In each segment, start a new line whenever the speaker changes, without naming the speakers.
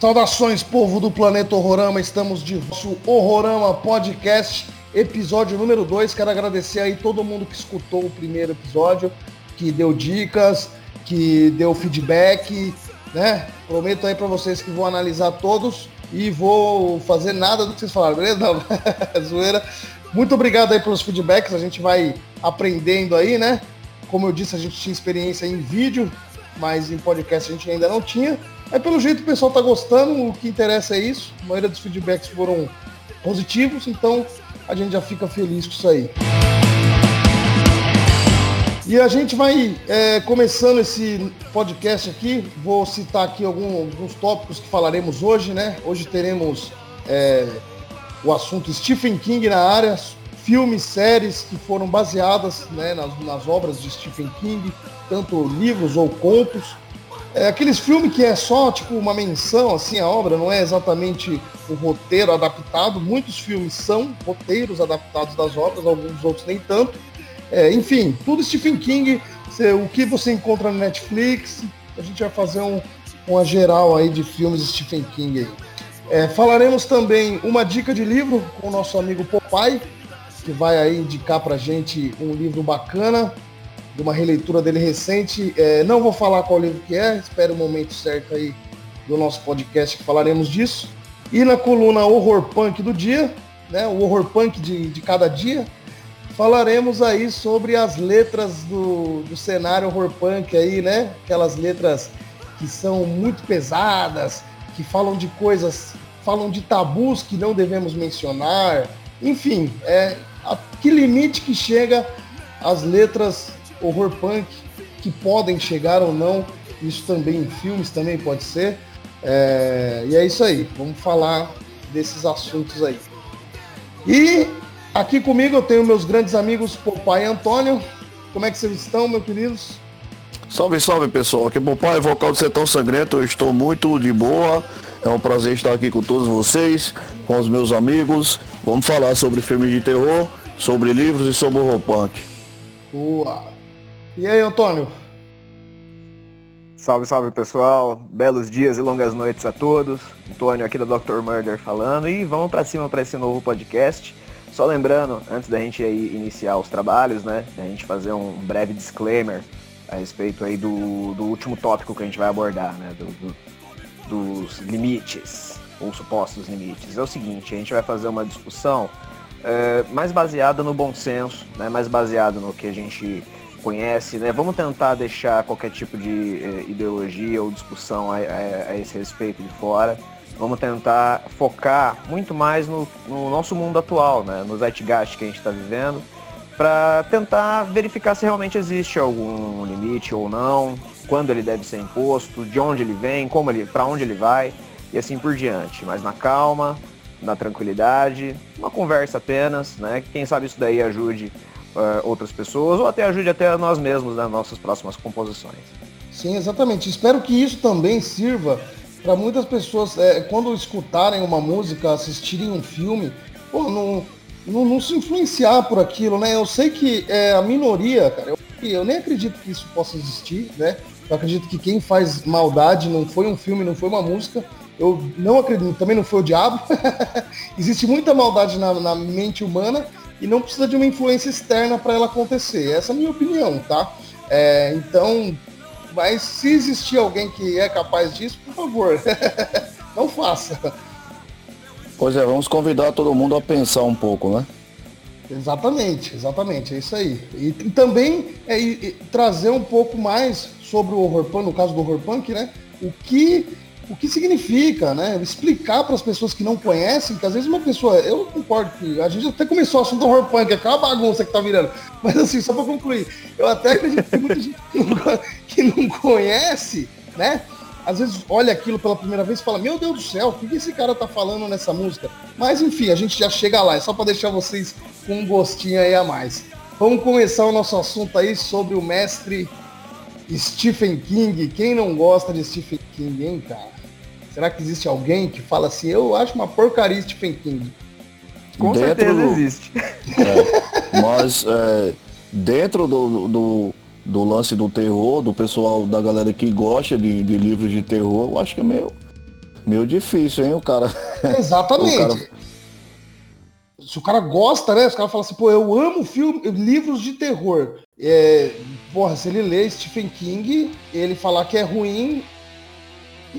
Saudações, povo do Planeta Horrorama. Estamos de nosso Horrorama Podcast, episódio número 2. Quero agradecer aí todo mundo que escutou o primeiro episódio, que deu dicas, que deu feedback, né? Prometo aí para vocês que vou analisar todos e vou fazer nada do que vocês falaram, beleza? Não, zoeira. Muito obrigado aí pelos feedbacks, a gente vai aprendendo aí, né? Como eu disse, a gente tinha experiência em vídeo, mas em podcast a gente ainda não tinha. É pelo jeito o pessoal tá gostando, o que interessa é isso. A maioria dos feedbacks foram positivos, então a gente já fica feliz com isso aí. E a gente vai é, começando esse podcast aqui. Vou citar aqui alguns, alguns tópicos que falaremos hoje, né? Hoje teremos é, o assunto Stephen King na área, filmes, séries que foram baseadas né, nas, nas obras de Stephen King, tanto livros ou contos. É aqueles filmes que é só tipo uma menção assim a obra, não é exatamente o roteiro adaptado. Muitos filmes são roteiros adaptados das obras, alguns outros nem tanto. É, enfim, tudo Stephen King, o que você encontra no Netflix. A gente vai fazer um, uma geral aí de filmes Stephen King aí. É, falaremos também uma dica de livro com o nosso amigo Popeye, que vai aí indicar pra gente um livro bacana de uma releitura dele recente. É, não vou falar qual livro que é, espero o momento certo aí do nosso podcast que falaremos disso. E na coluna Horror Punk do dia, né, o Horror Punk de, de cada dia, falaremos aí sobre as letras do, do cenário Horror Punk aí, né? Aquelas letras que são muito pesadas, que falam de coisas, falam de tabus que não devemos mencionar. Enfim, é a que limite que chega as letras horror punk que podem chegar ou não. Isso também em filmes também pode ser. É, e é isso aí. Vamos falar desses assuntos aí. E aqui comigo eu tenho meus grandes amigos Popai e Antônio. Como é que vocês estão, meus queridos?
Salve, salve pessoal. Aqui é Popai, vocal do Sertão Sangrento. Eu estou muito de boa. É um prazer estar aqui com todos vocês, com os meus amigos. Vamos falar sobre filmes de terror, sobre livros e sobre horror punk.
Boa! E aí, Antônio?
Salve, salve pessoal, belos dias e longas noites a todos. Antônio aqui da Dr. Murder falando e vamos para cima para esse novo podcast. Só lembrando, antes da gente aí iniciar os trabalhos, né, a gente fazer um breve disclaimer a respeito aí do, do último tópico que a gente vai abordar, né, do, do, dos limites ou supostos limites. É o seguinte, a gente vai fazer uma discussão é, mais baseada no bom senso, né, mais baseada no que a gente conhece, né? Vamos tentar deixar qualquer tipo de eh, ideologia ou discussão a, a, a, esse respeito de fora. Vamos tentar focar muito mais no, no nosso mundo atual, né? No zeitgeist que a gente está vivendo, para tentar verificar se realmente existe algum limite ou não, quando ele deve ser imposto, de onde ele vem, como ele, para onde ele vai e assim por diante. Mas na calma, na tranquilidade, uma conversa apenas, né? Quem sabe isso daí ajude uh, outras pessoas ou até ajude até nós mesmos nas nossas próximas composições.
Sim, exatamente. Espero que isso também sirva para muitas pessoas, é, quando escutarem uma música, assistirem um filme, pô, não, não, não, se influenciar por aquilo, né? Eu sei que é a minoria, cara, eu, eu nem acredito que isso possa existir, né? Eu acredito que quem faz maldade não foi um filme, não foi uma música. Eu não acredito, também não foi o diabo. Existe muita maldade na, na mente humana e não precisa de uma influência externa para ela acontecer. Essa é a minha opinião, tá? É, então, mas se existir alguém que é capaz disso, por favor, não faça.
Pois é, vamos convidar todo mundo a pensar um pouco, né?
Exatamente, exatamente, é isso aí. E, e também é, e, trazer um pouco mais sobre o horror punk, no caso do horror punk, né? O que o que significa, né? Explicar para as pessoas que não conhecem, que às vezes uma pessoa, eu concordo que a gente até começou o assunto do horror punk, uma bagunça que tá virando. Mas assim, só para concluir, eu até acredito que muita gente que não conhece, né? Às vezes olha aquilo pela primeira vez e fala, meu Deus do céu, o que esse cara tá falando nessa música? Mas enfim, a gente já chega lá, é só para deixar vocês com um gostinho aí a mais. Vamos começar o nosso assunto aí sobre o mestre Stephen King. Quem não gosta de Stephen King, hein, cara? Será que existe alguém que fala assim, eu acho uma porcaria Stephen King?
Com dentro certeza existe.
É, mas é, dentro do, do, do, lance do terror, do pessoal, da galera que gosta de, de livros de terror, eu acho que é meio, meio difícil, hein, o cara.
Exatamente. o cara... Se o cara gosta, né? Os caras falam assim, pô, eu amo filme, livros de terror. É, porra, se ele lê Stephen King, ele falar que é ruim,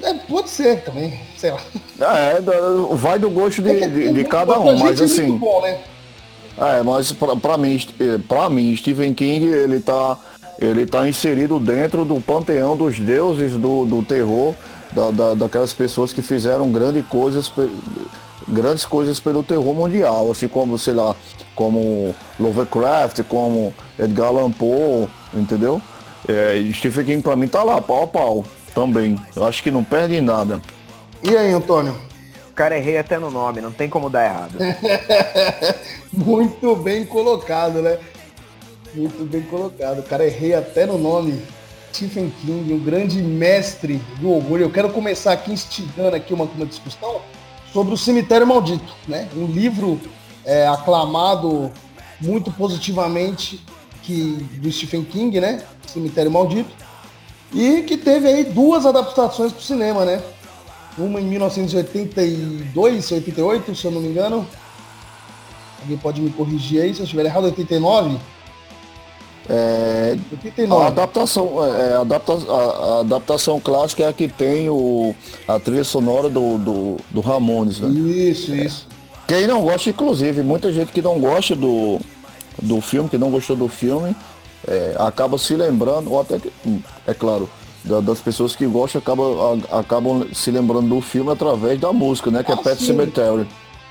é, pode ser também, sei lá.
É, vai do gosto de, é de, de cada um, mas é assim. Bom, né? É, mas pra, pra, mim, pra mim, Stephen King, ele tá, ele tá inserido dentro do panteão dos deuses do, do terror, da, da, daquelas pessoas que fizeram grandes coisas, grandes coisas pelo terror mundial, assim como, sei lá, como Lovecraft, como Edgar Allan Poe, entendeu? É, Stephen King pra mim tá lá, pau a pau. Também. Eu acho que não perde nada.
E aí, Antônio?
O cara errei até no nome, não tem como dar errado.
Muito bem colocado, né? Muito bem colocado. O cara errei até no nome. Stephen King, um grande mestre do orgulho. Eu quero começar aqui instigando aqui uma, uma discussão sobre o Cemitério Maldito, né? Um livro é, aclamado muito positivamente que do Stephen King, né? Cemitério Maldito e que teve aí duas adaptações para o cinema, né? Uma em 1982, 88, se eu não me engano. Alguém pode me corrigir aí se eu estiver errado, 89?
É, 89. A adaptação, é, a, adapta, a, a, adaptação clássica é a que tem o, a trilha sonora do, do, do Ramones, né?
Isso, isso.
Quem não gosta, inclusive, muita gente que não gosta do, do filme, que não gostou do filme, é, acaba se lembrando, ou até que, hum, é claro, da, das pessoas que gostam acabam, acabam se lembrando do filme através da música, né? Que é ah, é Pet Cemetery.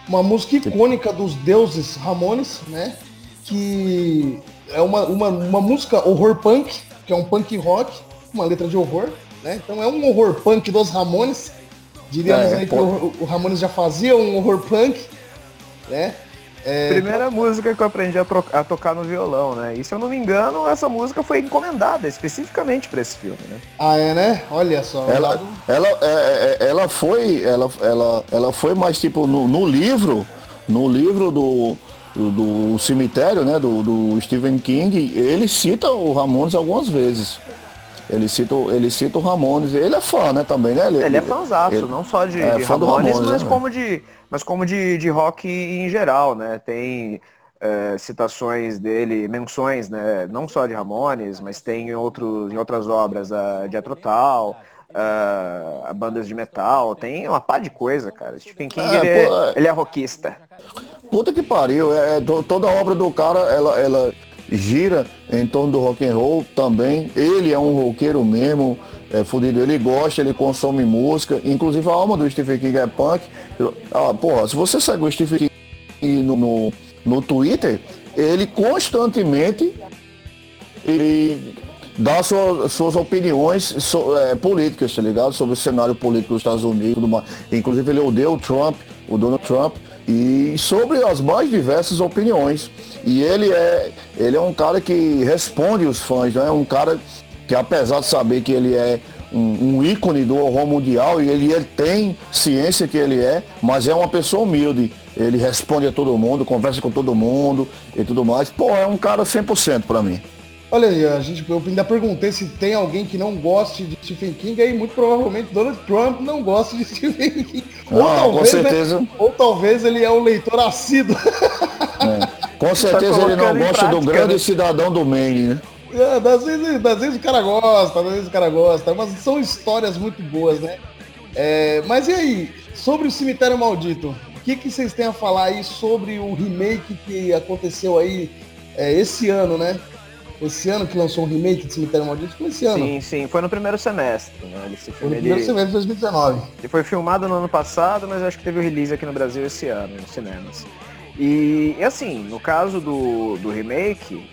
Uma música icônica dos deuses Ramones, né? Que é uma, uma, uma música horror punk, que é um punk rock, uma letra de horror, né? Então é um horror punk dos Ramones. Diríamos é, aí que o, o Ramones já fazia um horror punk, né?
É... Primeira música que eu aprendi a, a, tocar no violão, né? E se eu não me engano, essa música foi encomendada especificamente para esse filme, né?
Ah, é, né? Olha só.
Ela, ela, é, é, é, ela foi, ela, ela, ela foi mais tipo no, no livro, no livro do, do, do cemitério, né? Do, do, Stephen King, ele cita o Ramones algumas vezes. Ele cita, ele cita o Ramones. Ele é fã, né, também, né?
Ele, ele é fãzaço, não só de, é, de Ramones, Ramones, mas né? como de mas como de, de rock em geral, né? Tem é, citações dele, menções, né? Não só de Ramones, mas tem em, outros, em outras obras a Jethro Tull, a, a bandas de metal, tem uma pá de coisa, cara. Stephen King, é, ele, é, pô, é, ele é rockista.
Puta que pariu, é, é toda a obra do cara, ela, ela gira em torno do rock and roll também. Ele é um roqueiro mesmo, é fudido. Ele gosta, ele consome música. Inclusive a alma do Stephen King é punk. Ah, porra, se você segue o Stephen King no, no, no Twitter, ele constantemente ele dá suas, suas opiniões so, é, políticas, tá ligado? Sobre o cenário político dos Estados Unidos. Inclusive ele odeia o Trump, o Donald Trump e sobre as mais diversas opiniões. E ele é, ele é um cara que responde os fãs, é um cara que apesar de saber que ele é um, um ícone do horror mundial e ele, ele tem ciência que ele é, mas é uma pessoa humilde. Ele responde a todo mundo, conversa com todo mundo e tudo mais. Pô, é um cara 100% para mim.
Olha aí, a gente, eu ainda perguntei se tem alguém que não goste de Stephen King, aí muito provavelmente Donald Trump não gosta de Stephen King.
Ou, ah, talvez, com né, certeza.
Né, ou talvez ele é um leitor assíduo.
É. Com certeza tá ele não gosta prática, do grande né? cidadão do Maine, né?
É, das, vezes, das vezes o cara gosta, às vezes o cara gosta, mas são histórias muito boas, né? É, mas e aí, sobre o Cemitério Maldito, o que, que vocês têm a falar aí sobre o remake que aconteceu aí é, esse ano, né? Esse ano que lançou um remake de Cemitério Maldito? Foi esse ano.
Sim, sim, foi no primeiro semestre. Né?
Foi no primeiro ele... semestre de 2019.
Ele foi filmado no ano passado, mas acho que teve o release aqui no Brasil esse ano, nos cinemas. E assim, no caso do, do remake,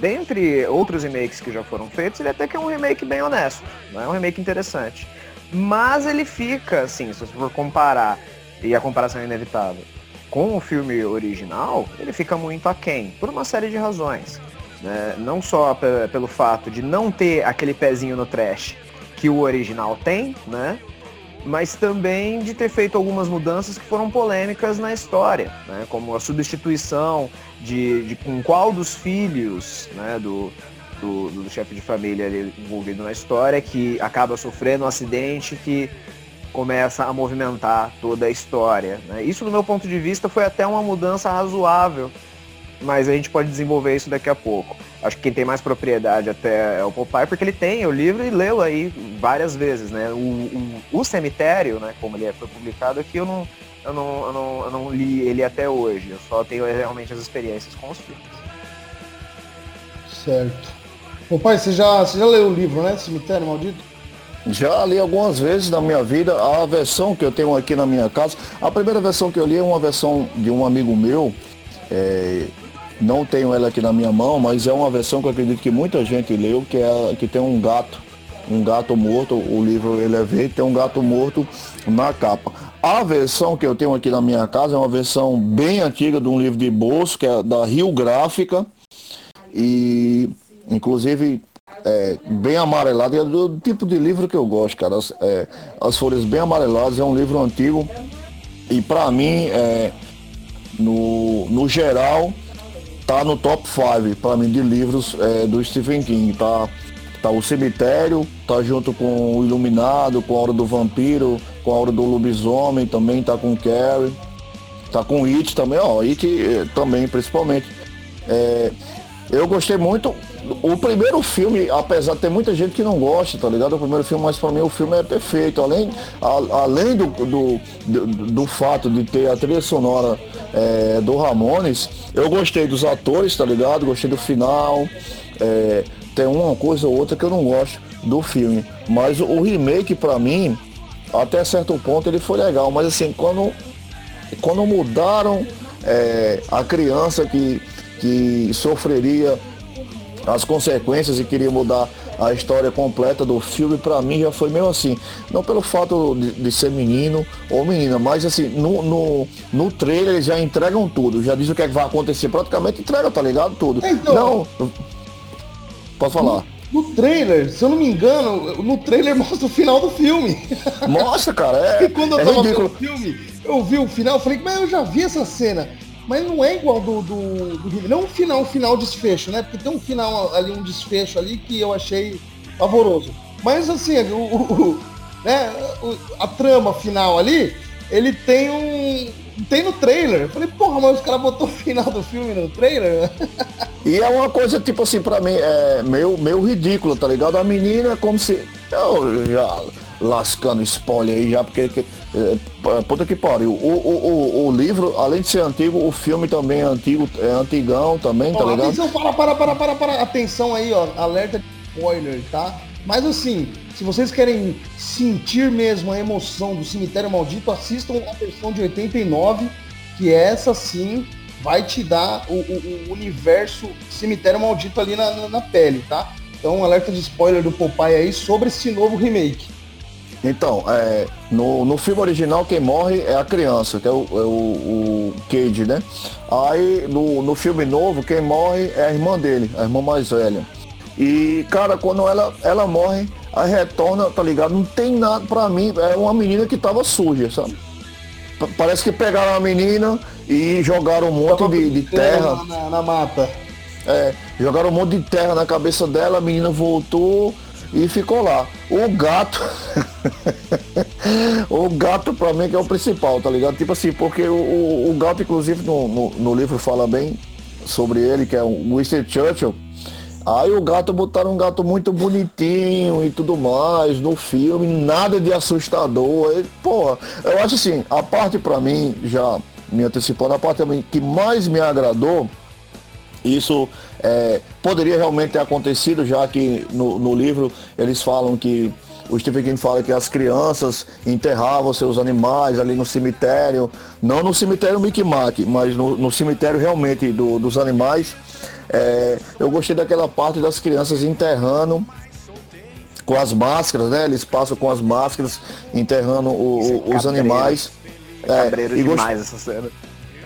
dentre outros remakes que já foram feitos, ele até que é um remake bem honesto, não é um remake interessante. Mas ele fica, assim, se você for comparar, e a comparação é inevitável, com o filme original, ele fica muito aquém, por uma série de razões. Né? Não só pelo fato de não ter aquele pezinho no trash que o original tem, né? mas também de ter feito algumas mudanças que foram polêmicas na história, né? como a substituição de, de com qual dos filhos né? do, do, do chefe de família envolvido na história que acaba sofrendo um acidente que começa a movimentar toda a história. Né? Isso, do meu ponto de vista, foi até uma mudança razoável, mas a gente pode desenvolver isso daqui a pouco. Acho que quem tem mais propriedade até é o Popeye, porque ele tem o livro e leu aí várias vezes, né? O, o, o Cemitério, né, como ele foi publicado aqui, eu não, eu, não, eu, não, eu não li ele até hoje. Eu só tenho realmente as experiências com os filmes.
Certo. Popeye, você já, você já leu o livro, né? Cemitério Maldito?
Já li algumas vezes na minha vida a versão que eu tenho aqui na minha casa. A primeira versão que eu li é uma versão de um amigo meu. É, não tenho ela aqui na minha mão, mas é uma versão que eu acredito que muita gente leu, que é que tem um gato, um gato morto. O livro ele é verde, tem um gato morto na capa. A versão que eu tenho aqui na minha casa é uma versão bem antiga de um livro de bolso, que é da Rio Gráfica. E inclusive é, bem amarelado, é do tipo de livro que eu gosto, cara. As, é, as folhas bem amareladas, é um livro antigo e para mim, é, no, no geral, tá no top 5 para mim de livros é, do Stephen King. Tá, tá o Cemitério, tá junto com o Iluminado, com a Hora do Vampiro, com a Hora do Lobisomem, também tá com o Carrie, tá com o It também, ó, It é, também principalmente. É, eu gostei muito. O primeiro filme, apesar de ter muita gente que não gosta, tá ligado? O primeiro filme, mas para mim o filme é perfeito. Além, a, além do, do, do, do, fato de ter a trilha sonora é, do Ramones, eu gostei dos atores, tá ligado? Gostei do final. É, tem uma coisa ou outra que eu não gosto do filme. Mas o, remake, para mim, até certo ponto, ele foi legal. Mas assim, quando, quando mudaram é, a criança que que sofreria as consequências e queria mudar a história completa do filme, para mim já foi meio assim. Não pelo fato de, de, ser menino ou menina, mas assim, no, no, no trailer eles já entregam tudo, já diz o que, é que vai acontecer, praticamente entrega, tá ligado? Tudo. Então, não. Pode falar.
No, no, trailer, se eu não me engano, no trailer mostra o final do filme.
Mostra, cara, é.
E quando eu é tava vendo o filme, eu vi o final, eu falei, mas eu já vi essa cena mas não é igual do, do, do Não o final, final desfecho, né? Porque tem um final ali, um desfecho ali que eu achei pavoroso. Mas assim, o, o, né, a trama final ali, ele tem um. Tem no trailer. Eu falei, porra, mas os caras botou o final do filme no trailer?
E é uma coisa, tipo assim, pra mim, é meio, meio ridículo, tá ligado? A menina é como se. Eu já lascando spoiler aí já, porque. É, puta que pariu. O, o, o, o, livro, além de ser antigo, o filme também é antigo, é antigão também, tá ligado?
Atenção, para, para, para, para, para. Atenção aí, ó. Alerta de spoiler, tá? Mas assim, se vocês querem sentir mesmo a emoção do Cemitério Maldito, assistam a versão de 89, que essa sim vai te dar o, o, o universo Cemitério Maldito ali na, na, na, pele, tá? Então, alerta de spoiler do Popeye aí sobre esse novo remake.
Então, é, no, no filme original quem morre é a criança, que é o, é o, o Cage, né? Aí no, no filme novo quem morre é a irmã dele, a irmã mais velha. E, cara, quando ela, ela morre, a retorna, tá ligado? Não tem nada pra mim, é uma menina que tava suja, sabe? Parece que pegaram a menina e jogaram um monte de, de terra.
Na, na, mata.
É, jogaram um monte de terra na cabeça dela, a menina voltou e ficou lá. O gato. o gato pra mim que é o principal, tá ligado? Tipo assim, porque o, o, o gato, inclusive, no, no, no, livro fala bem sobre ele, que é o Winston Churchill. Aí o gato botaram um gato muito bonitinho e tudo mais no filme, nada de assustador. E, porra, eu acho assim, a parte pra mim, já me antecipando, a parte que mais me agradou, isso é, poderia realmente ter acontecido, já que no, no livro eles falam que o Stephen King fala que as crianças enterravam seus animais ali no cemitério, não no cemitério Mickey Mac, mas no, no cemitério realmente do, dos animais. É, eu gostei daquela parte das crianças enterrando com as máscaras, né? Eles passam com as máscaras enterrando o, os animais.
É, é e demais essa cena.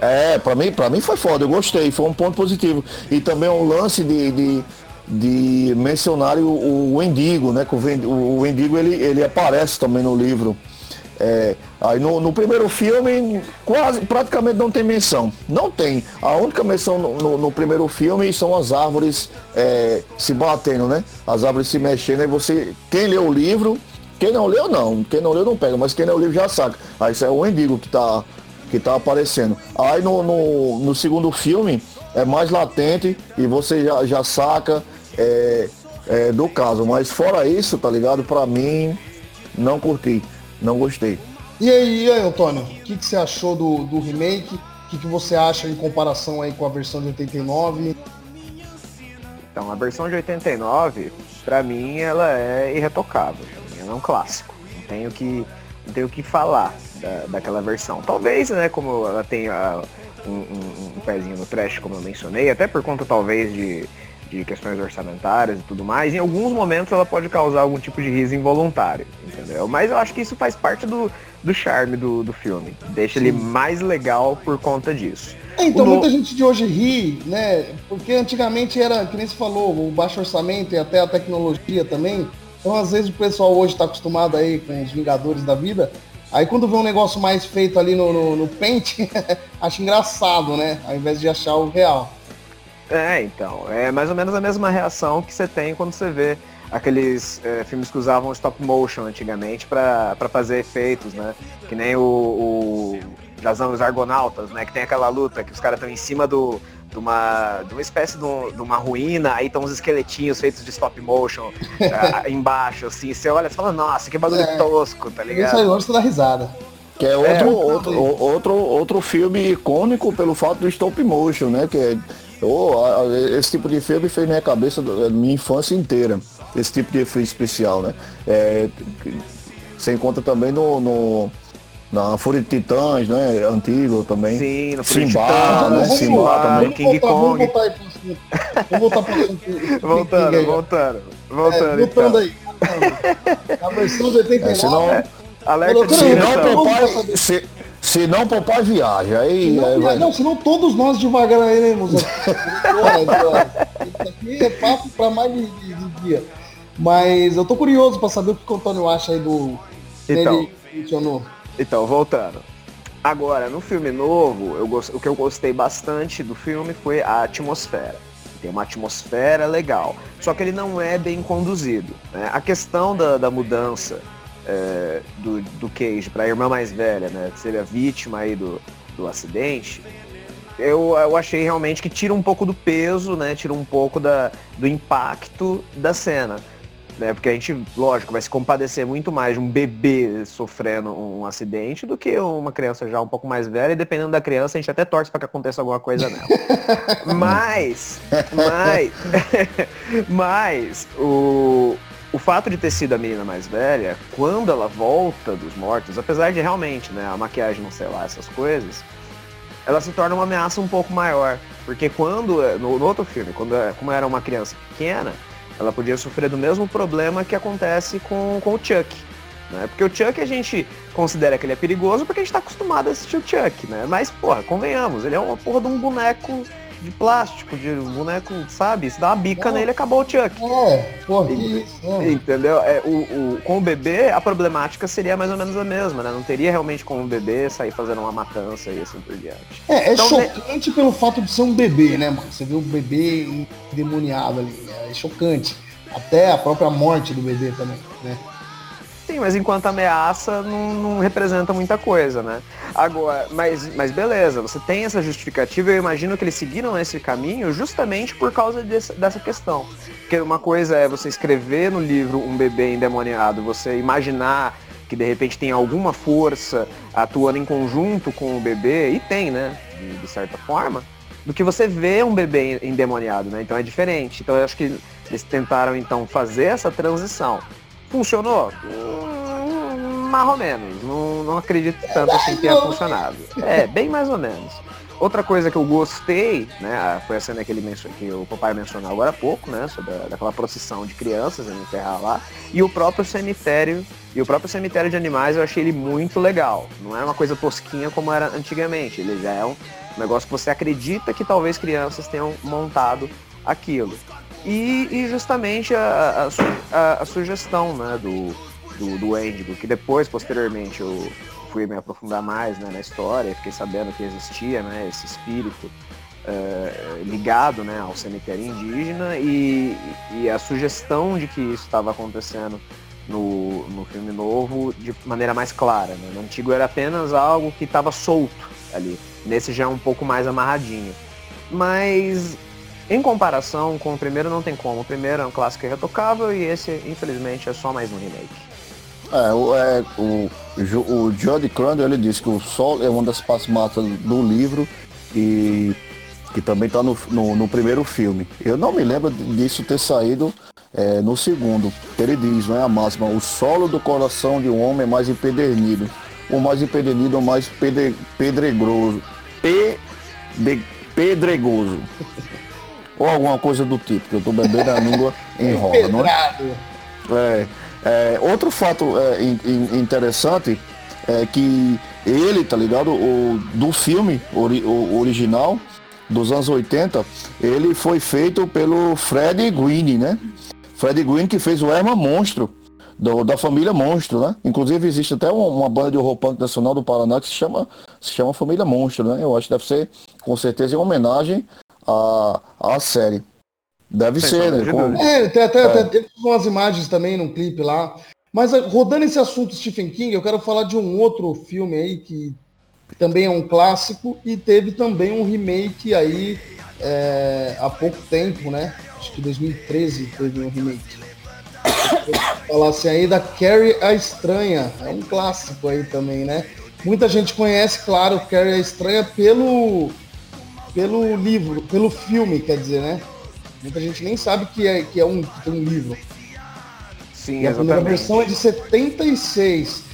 É, pra mim, pra mim foi foda, eu gostei, foi um ponto positivo. E também o lance de, de, de mencionar o, o Wendigo, né? O, o Wendigo ele, ele aparece também no livro. É, aí no, no, primeiro filme quase praticamente não tem menção. Não tem. A única menção no, no, no primeiro filme são as árvores é, se batendo, né? As árvores se mexendo. Aí você, quem lê o livro, Quem não leu, não. Quem não leu não pega, mas quem leu já saca. Aí isso é o Endigo que tá, que tá aparecendo. Aí no, no, no segundo filme é mais latente e você já, já saca é, é, do caso. Mas fora isso, tá ligado? Pra mim, não curti. Não gostei.
E aí, e aí Antônio, o que, que você achou do, do remake? O que, que você acha em comparação aí com a versão de 89?
Então, a versão de 89, para mim, ela é irretocável. Ela é um clássico. Não tenho que, não tenho que falar da, daquela versão. Talvez, né, como ela tenha um, um, um pezinho no trash, como eu mencionei, até por conta talvez de, de questões orçamentárias e tudo mais, em alguns momentos ela pode causar algum tipo de riso involuntário, entendeu? Mas eu acho que isso faz parte do, do charme do, do filme. Deixa Sim. ele mais legal por conta disso.
É, então o muita no... gente de hoje ri, né? Porque antigamente era, que nem se falou, o baixo orçamento e até a tecnologia também. Então às vezes o pessoal hoje está acostumado aí com os Vingadores da vida. Aí quando vê um negócio mais feito ali no, no, no Paint, acha engraçado, né? Ao invés de achar o real.
É, então. É mais ou menos a mesma reação que você tem quando você vê aqueles é, filmes que usavam stop motion antigamente para fazer efeitos, né? Que nem o, o das Argonautas, né? Que tem aquela luta que os caras estão em cima do, de, uma, de uma espécie de, um, de uma ruína, aí estão uns esqueletinhos feitos de stop motion uh, embaixo, assim. Você olha e fala, nossa, que bagulho é, tosco, tá ligado? Isso
aí gosto da risada.
Que é outro, é, outro, outro, outro filme icônico pelo fato do stop motion, né? Que é, oh, esse tipo de filme fez minha cabeça, minha infância inteira esse tipo de efeito especial, né? É, você encontra também no, no na Fúria de Titãs, né? Antigo também.
Sim,
no Simba, né? Simba também.
King Kong. Vamos voltar para Voltando, voltando. Voltando, é,
voltando aí. A versão de 89. É, senão,
é, alerta de se não, papai, se, se não papai viaja. Aí,
se não,
aí vai...
não, senão todos nós devagar iremos. Isso aqui é papo para mais de, de, de dia. Mas eu tô curioso para saber o que o Antônio acha aí do.
Então, funcionou. Então, voltando. Agora, no filme novo, eu, o que eu gostei bastante do filme foi a atmosfera. Tem uma atmosfera legal. Só que ele não é bem conduzido. Né? A questão da, da mudança é, do, do Cage para a irmã mais velha, né? Que seria vítima aí do, do acidente, eu, eu achei realmente que tira um pouco do peso, né? Tira um pouco da, do impacto da cena né? Porque a gente, lógico, vai se compadecer muito mais de um bebê sofrendo um acidente do que uma criança já um pouco mais velha, e dependendo da criança, a gente até torce para que aconteça alguma coisa nela. mas, mas, mas, o, o fato de ter sido a menina mais velha, quando ela volta dos mortos, apesar de realmente, né, a maquiagem não sei lá, essas coisas, ela se torna uma ameaça um pouco maior. Porque quando, no, no outro filme, quando como era uma criança pequena, ela podia sofrer do mesmo problema que acontece com, com o Chuck. Né? Porque o Chuck a gente considera que ele é perigoso porque a gente está acostumado a assistir o Chuck, né? Mas, porra, convenhamos, ele é uma porra de um boneco de plástico, de um boneco, sabe? Se dá uma bica é. nele, acabou o Chuck.
É, porra, e, isso,
é. Entendeu? É, o, o, com o bebê, a problemática seria mais ou menos a mesma, né? Não teria realmente como o bebê sair fazendo uma matança e assim por diante.
É, é então, chocante pelo fato de ser um bebê, né, mano? Você vê o bebê endemoniado ali, é chocante. Até a própria morte do bebê também, né?
Sim, mas enquanto ameaça não, não, representa muita coisa, né? Agora, mas, mas beleza, você tem essa justificativa, eu imagino que eles seguiram esse caminho justamente por causa desse, dessa questão. Porque uma coisa é você escrever no livro um bebê endemoniado, você imaginar que de repente tem alguma força atuando em conjunto com o bebê, e tem, né? De, de certa forma, do que você vê um bebê endemoniado, né? Então é diferente. Então eu acho que eles tentaram então fazer essa transição. Funcionou? Mais ou menos. Não, não acredito tanto assim que tenha funcionado. É, bem mais ou menos. Outra coisa que eu gostei, né, foi a cena que, ele que o papai mencionou agora há pouco, né, sobre a, daquela procissão de crianças em enterrar lá, e o próprio cemitério, e o próprio cemitério de animais eu achei ele muito legal. Não é uma coisa tosquinha como era antigamente, ele já é um negócio que você acredita que talvez crianças tenham montado aquilo. E, e justamente a, a, a, a, sugestão né, do, do, do Endigo, que depois, posteriormente, eu fui me aprofundar mais né, na história, fiquei sabendo que existia né, esse espírito uh, ligado né, ao cemitério indígena e, e a sugestão de que isso estava acontecendo no, no filme novo de maneira mais clara. Né? No antigo era apenas algo que estava solto ali. Nesse já é um pouco mais amarradinho. Mas em comparação com o primeiro não tem como. O primeiro é um clássico irretocável e esse, infelizmente, é só mais um remake.
É, o, é, o, o Jody Crandall ele disse que o Sol é uma das partes matas do livro e que também está no, no, no, primeiro filme. Eu não me lembro disso ter saído é, no segundo. Ele diz, não é a máxima, o solo do coração de um homem é mais empedernido. O mais empedernido, o mais pedre, pedregoso. Pe, pedregoso. Ou alguma coisa do tipo, que eu tô bebendo a língua enrola, não é? É. É, outro fato é, in, in, interessante é que ele, tá ligado? O, do filme ori, o, original dos anos 80, ele foi feito pelo Fred Green, né? Fred Green que fez o Erma Monstro, do, da família Monstro, né? Inclusive existe até uma, uma banda de horror punk nacional do Paraná que se chama, se chama Família Monstro, né? Eu acho que deve ser, com certeza, em homenagem à, à série. Deve ser, né?
Com... É, tem até, é. até umas imagens também no clipe lá. Mas eh, rodando esse assunto Stephen King, eu quero falar de um outro filme aí que também é um clássico e teve também um remake aí é, há pouco tempo, né? Acho que 2013 teve um remake. Falasse aí da Carrie a Estranha, é um clássico aí também, né? Muita gente conhece, claro, Carrie a Estranha pelo pelo livro, pelo filme, quer dizer, né? Muita gente nem sabe que é, que é um, que um livro.
Sim,
e a primeira versão é de 76.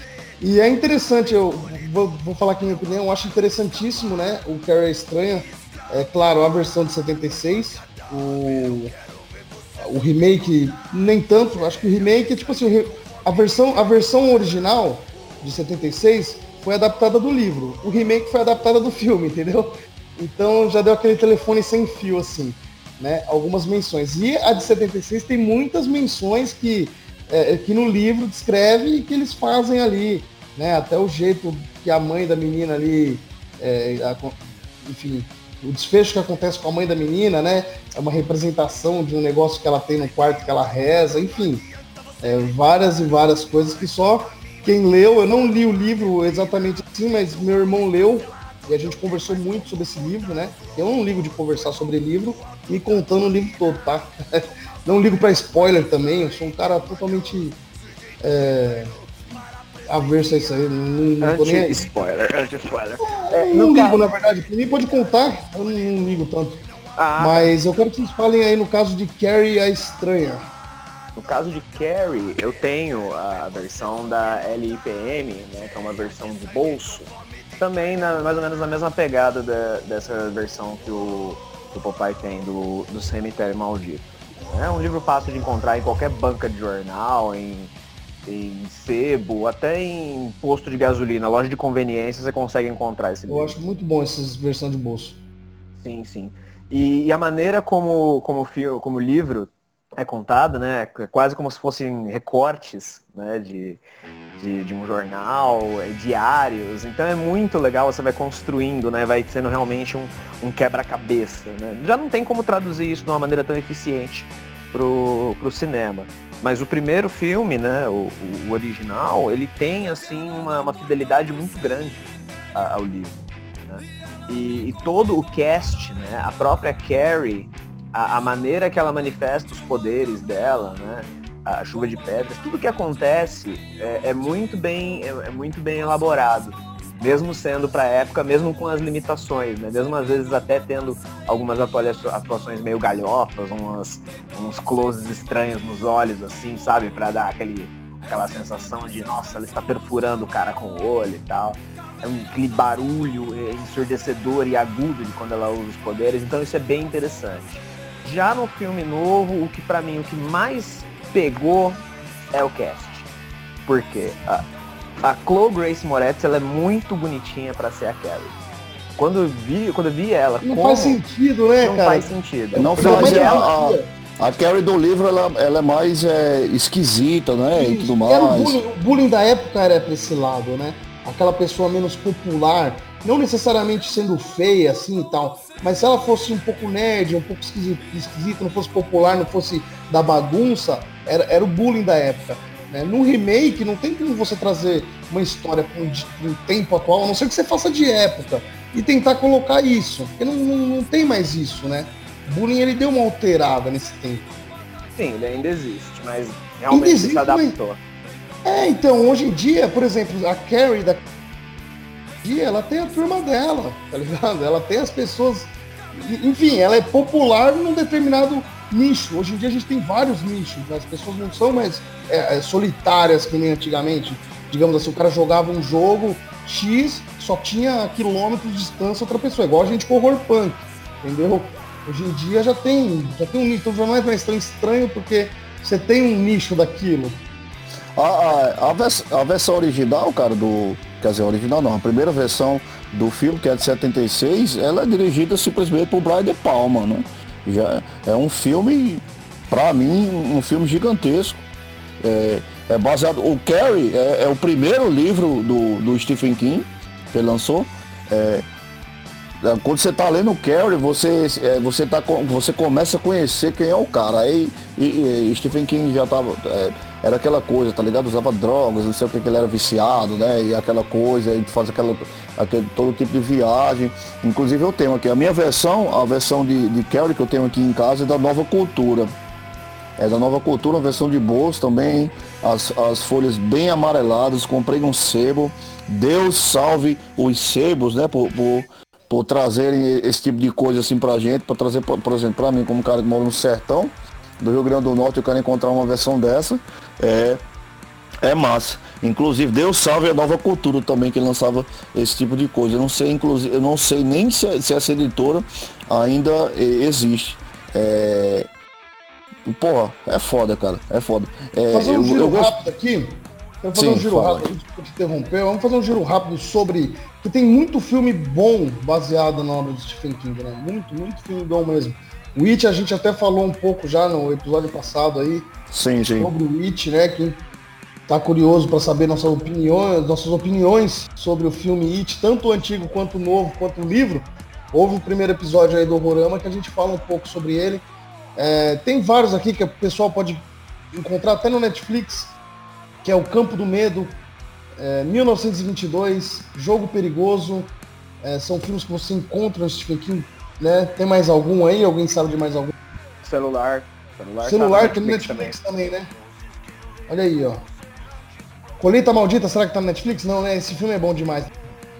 E é interessante, eu vou, vou falar aqui minha opinião, eu acho interessantíssimo, né? O Carrie é Estranha. É claro, a versão de 76. O, o remake, nem tanto. Acho que o remake é tipo assim, a versão, a versão original de 76 foi adaptada do livro. O remake foi adaptada do filme, entendeu? Então já deu aquele telefone sem fio, assim né, algumas menções. E a de 76 tem muitas menções que, é, que no livro descreve e que eles fazem ali, né, até o jeito que a mãe da menina ali, é, a, enfim, o desfecho que acontece com a mãe da menina, né, é uma representação de um negócio que ela tem no quarto que ela reza, enfim, é, várias e várias coisas que só quem leu, eu não li o livro exatamente assim, mas meu irmão leu e a gente conversou muito sobre esse livro, né? Eu não ligo de conversar sobre livro, me contando o livro todo, tá? Não ligo para spoiler também, eu sou um cara totalmente é, averso a isso aí. Não,
não nem... spoiler, anti-spoiler.
É, não ligo, caso... na verdade. Mim pode contar, eu não, não ligo tanto. Ah, Mas eu quero que vocês falem aí no caso de Carrie a Estranha.
No caso de Carrie, eu tenho a versão da LIPM, né, que é uma versão de bolso, também na, mais ou menos na mesma pegada da, dessa versão que o, que o Popeye tem do, do Cemitério Maldito. É um livro fácil de encontrar em qualquer banca de jornal, em, em sebo, até em posto de gasolina, loja de conveniência, você consegue encontrar esse
livro. Eu acho muito bom essa versão de bolso.
Sim, sim. E, e a maneira como, como, como o livro é contado, né? É quase como se fossem recortes né, de, de, de, um jornal, é, diários. Então é muito legal, você vai construindo, né? Vai sendo realmente um, um quebra-cabeça. Né? Já não tem como traduzir isso de uma maneira tão eficiente pro, pro cinema. Mas o primeiro filme, né, o, o original, ele tem assim uma, uma fidelidade muito grande ao livro. Né? E, e todo o cast, né, a própria Carrie a, a, maneira que ela manifesta os poderes dela, né? A chuva de pedras, tudo que acontece é, é muito bem, é, é, muito bem elaborado, mesmo sendo para a época, mesmo com as limitações, né? Mesmo às vezes até tendo algumas atuações meio galhofas, uns closes estranhos nos olhos, assim, sabe, para dar aquele, aquela sensação de nossa, ela está perfurando o cara com o olho e tal. É um, aquele barulho é, ensurdecedor e agudo de quando ela usa os poderes, então isso é bem interessante. Já no filme novo, o que para mim o que mais pegou é o cast. Porque a, a Chloe Grace Moretz ela é muito bonitinha para ser a Carrie. Quando eu vi, quando eu vi ela,
não como, faz sentido, né,
não
cara?
faz sentido.
Não faz. A, a, a Carrie do livro ela, ela é mais é, esquisita, né, Isso. e tudo mais.
Era o, bullying, o bullying da época era pra esse lado, né? Aquela pessoa menos popular, não necessariamente sendo feia assim e tal, mas se ela fosse um pouco nerd, um pouco esquisita, não fosse popular, não fosse da bagunça, era, era o bullying da época. Né? No remake, não tem como você trazer uma história com um tempo atual, a não ser que você faça de época e tentar colocar isso. Porque não, não, não tem mais isso, né? O bullying ele deu uma alterada nesse tempo.
Sim, ele ainda existe, mas realmente existe, se adaptou. Mas...
É, então, hoje em dia, por exemplo, a Carrie da dia ela tem a turma dela, tá ligado? Ela tem as pessoas. Enfim, ela é popular num determinado nicho. Hoje em dia a gente tem vários nichos, né? as pessoas não são mais é, é, solitárias que nem antigamente. Digamos assim, o cara jogava um jogo X, só tinha quilômetros de distância outra pessoa, igual a gente com horror punk, entendeu? Hoje em dia já tem, já tem um nicho, então já não é mais tão estranho porque você tem um nicho daquilo.
A, a, a, vers, a versão original, cara, do. Quer dizer, original não, a primeira versão do filme, que é de 76, ela é dirigida simplesmente por Brian De Palma, né? Já é um filme, para mim, um filme gigantesco. É, é baseado. O Carrie é, é, o primeiro livro do, do Stephen King que ele lançou. É, é quando você está lendo o Carrie, você, é, você, tá, você começa a conhecer quem é o cara. Aí e, e Stephen King já tava. Era aquela coisa, tá ligado? Usava drogas, não sei o que, que ele era viciado, né? E aquela coisa, e faz aquela, aquele, todo tipo de viagem. Inclusive eu tenho aqui, a minha versão, a versão de, de Carrie que eu tenho aqui em casa é da Nova Cultura. É da Nova Cultura, uma versão de bolso também, as, as folhas bem amareladas, comprei um sebo. Deus salve os sebos, né? Por, por, por trazerem esse tipo de coisa assim pra gente, para trazer, por exemplo, pra mim, como cara que mora no sertão do Rio Grande do Norte, eu quero encontrar uma versão dessa. É, é massa. Inclusive, Deus salve a nova cultura também que lançava esse tipo de coisa. Eu não sei, inclusive, eu não sei nem se, se essa editora ainda existe. É... Porra, é foda, cara. É foda. É,
fazer um eu, giro eu rápido aqui. Quero fazer Sim, um giro fala. rápido, desculpa te interromper. Vamos fazer um giro rápido sobre. Que tem muito filme bom baseado na obra de Stephen King, né? Muito, muito filme bom mesmo. O It a gente até falou um pouco já no episódio passado aí.
Sim, sim.
Sobre o It, né? Quem tá curioso para saber nossas opiniões, nossas opiniões sobre o filme It, tanto o antigo quanto o novo, quanto o livro, houve o primeiro episódio aí do Horrorama que a gente fala um pouco sobre ele. É, tem vários aqui que o pessoal pode encontrar até no Netflix, que é o Campo do Medo, é, 1922, Jogo Perigoso, é, são filmes que você encontra no Stephen King né? Tem mais algum aí? Alguém sabe de mais algum?
Celular. Celular,
Celular tá no Netflix, também. também, né? Olha aí, ó. Colheita Maldita, será que tá no Netflix? Não, né? Esse filme é bom demais.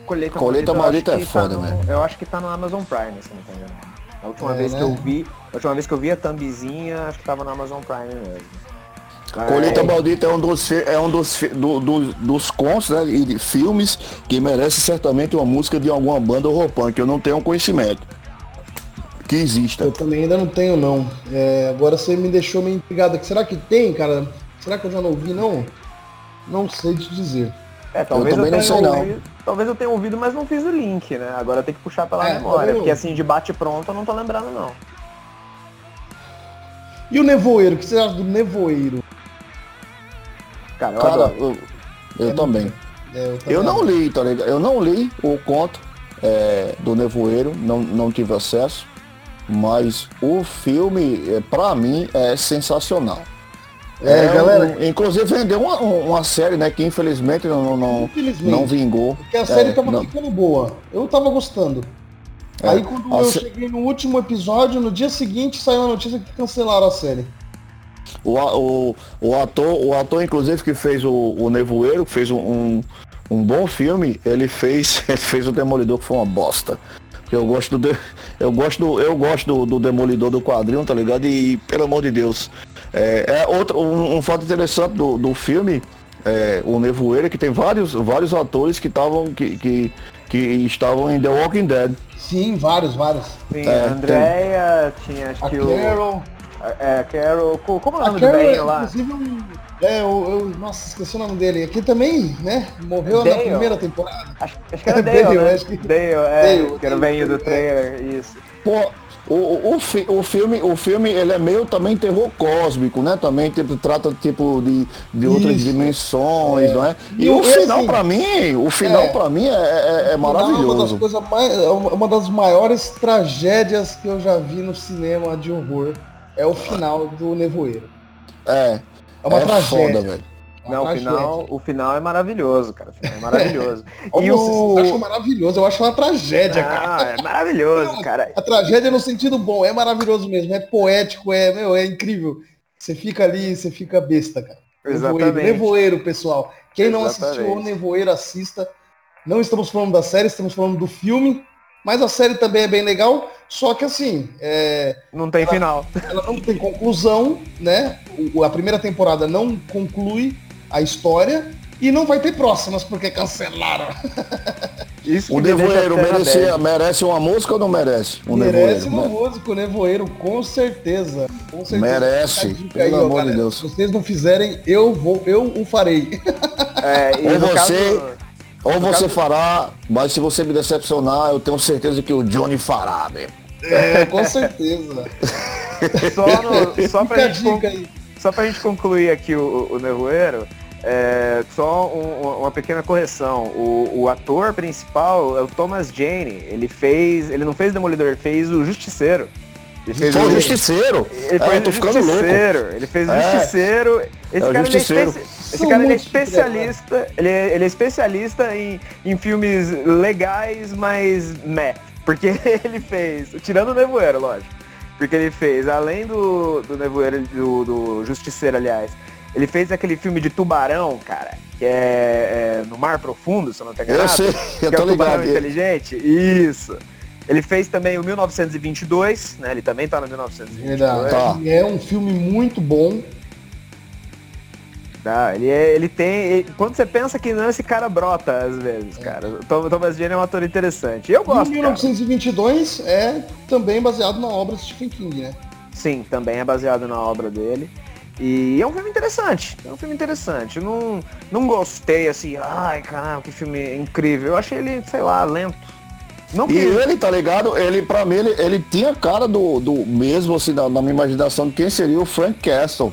Colheita, Colheita Maldita, Maldita é foda,
tá
velho.
Eu acho que tá no Amazon Prime, se não me engano. A última é, vez né? que eu vi, a última vez que eu vi a thumbzinha, acho que tava no Amazon Prime mesmo.
Colheita é. Maldita é um dos, é um dos, do, do, dos contos né, e de filmes que merece certamente uma música de alguma banda ou roupão, que eu não tenho conhecimento que exista.
Eu também ainda não tenho, não. É, agora você me deixou meio intrigado aqui. Será que tem, cara? Será que eu já não ouvi, não? Não sei te dizer.
É, talvez eu, eu tenha sei, ouvido, talvez eu tenha ouvido, mas não fiz o link, né? Agora tem que puxar pela é, memória, porque assim, de bate pronto eu não tô lembrando, não.
E o nevoeiro? O que você acha do nevoeiro?
Cara, eu, Cara, eu, eu é também. É, eu, eu não li, tá ligado? Eu não li o conto é, do nevoeiro, não, não tive acesso. Mas o filme, é, para mim, é sensacional. É, é galera. Um, inclusive vendeu uma, uma série, né? Que infelizmente não, não, infelizmente, não vingou.
Porque a série é, tava não. ficando boa. Eu tava gostando. É, Aí quando eu se... cheguei no último episódio, no dia seguinte saiu a notícia que cancelaram a série.
O, o, o, ator, o ator, inclusive, que fez o, o Nevoeiro, que fez um, um, um bom filme, ele fez, ele fez o Demolidor, que foi uma bosta. Eu gosto do, eu gosto do, eu gosto do, do Demolidor do quadrinho, tá ligado? E, pelo amor de Deus. É, é outro, um, um fato interessante do, do filme, é, o Nevoeiro, que tem vários, vários atores que estavam que, que, que estavam em The Walking Dead.
Sim, vários, vários.
Sim, é, a Andrea, tem... tinha acho a que Carol. o. É, Carol. Como é o nome do velho lá? Inclusive um
é, eu, eu, nossa, esqueci o nome dele. Aqui também, né? Morreu Dale. na primeira temporada.
Acho, acho que era Dale, Dale, né? Acho que... Dale, é, Dale, que era o velho do trailer, isso.
Pô, o, o, o, filme, o filme ele é meio também terror cósmico, né? Também tipo, trata tipo de, de outras dimensões, é. não é? E, e o final assim, para mim, o final é, para mim é, é, é maravilhoso. É uma das
coisas mais, é uma das maiores tragédias que eu já vi no cinema de horror é o final do Nevoeiro.
É, é uma é tragédia. Foda, velho.
Não, o final, o final é maravilhoso, cara. O final é maravilhoso.
e o... acho maravilhoso, eu acho uma tragédia,
cara. É maravilhoso, cara.
A tragédia no sentido bom, é maravilhoso mesmo, é poético, é, meu, é incrível. Você fica ali, você fica besta, cara.
Exatamente.
Nevoeiro, Nevoeiro pessoal. Quem não assistiu o Nevoeiro, assista. Não estamos falando da série, estamos falando do filme. Mas a série também é bem legal, só que assim. É,
não tem
ela,
final.
Ela não tem conclusão, né? O, a primeira temporada não conclui a história e não vai ter próximas porque cancelaram.
Isso o Nevoeiro merece, merece uma música ou não merece?
Um merece uma música, o Nevoeiro, com certeza. Com certeza.
Merece, pelo aí, amor ó, de Deus.
Se vocês não fizerem, eu vou, eu o farei.
É, ou você, caso... ou você caso... fará, mas se você me decepcionar, eu tenho certeza que o Johnny fará,
mesmo. É, com certeza.
só, no, só, pra gente, só pra gente concluir aqui o, o Nevoeiro, é, só um, uma pequena correção. O, o, ator principal é o Thomas Jane. Ele fez. Ele não fez Demolidor, ele fez o Justiceiro.
Ele fez foi o Justiceiro.
Ele é, fez o Justiceiro. Ele fez o é. Justiceiro. Esse é cara Justiceiro. Ele é, esse cara ele é especialista. Ele é, ele é especialista em, em filmes legais, mas meh. Porque ele fez. Tirando o Nevoeiro, lógico. Porque ele fez, além do, do Nevoeiro, do, do Justiceiro, aliás, ele fez aquele filme de tubarão, cara, que é, é no mar profundo, se eu não tenho enganado.
Eu sei, eu
que
tô
é o
tubarão
inteligente. Isso. Ele fez também o 1922, né? Ele também tá no 1922.
Tá. É um filme muito bom.
Tá, ele, é, ele tem. Ele, quando você pensa que não, esse cara brota às vezes, é. cara. O Thomas Jane é um ator interessante. Eu gosto.
E 1922 cara. é também baseado na obra de Stephen King, né?
Sim, também é baseado na obra dele. E é um filme interessante, é um filme interessante. Eu não, não gostei assim, ai caramba, que filme incrível. Eu achei ele, sei lá, lento.
Não. E ele, tá ligado? Ele, pra mim, ele, ele tinha cara do, do mesmo, assim, na, na minha imaginação, de quem seria o Frank Castle.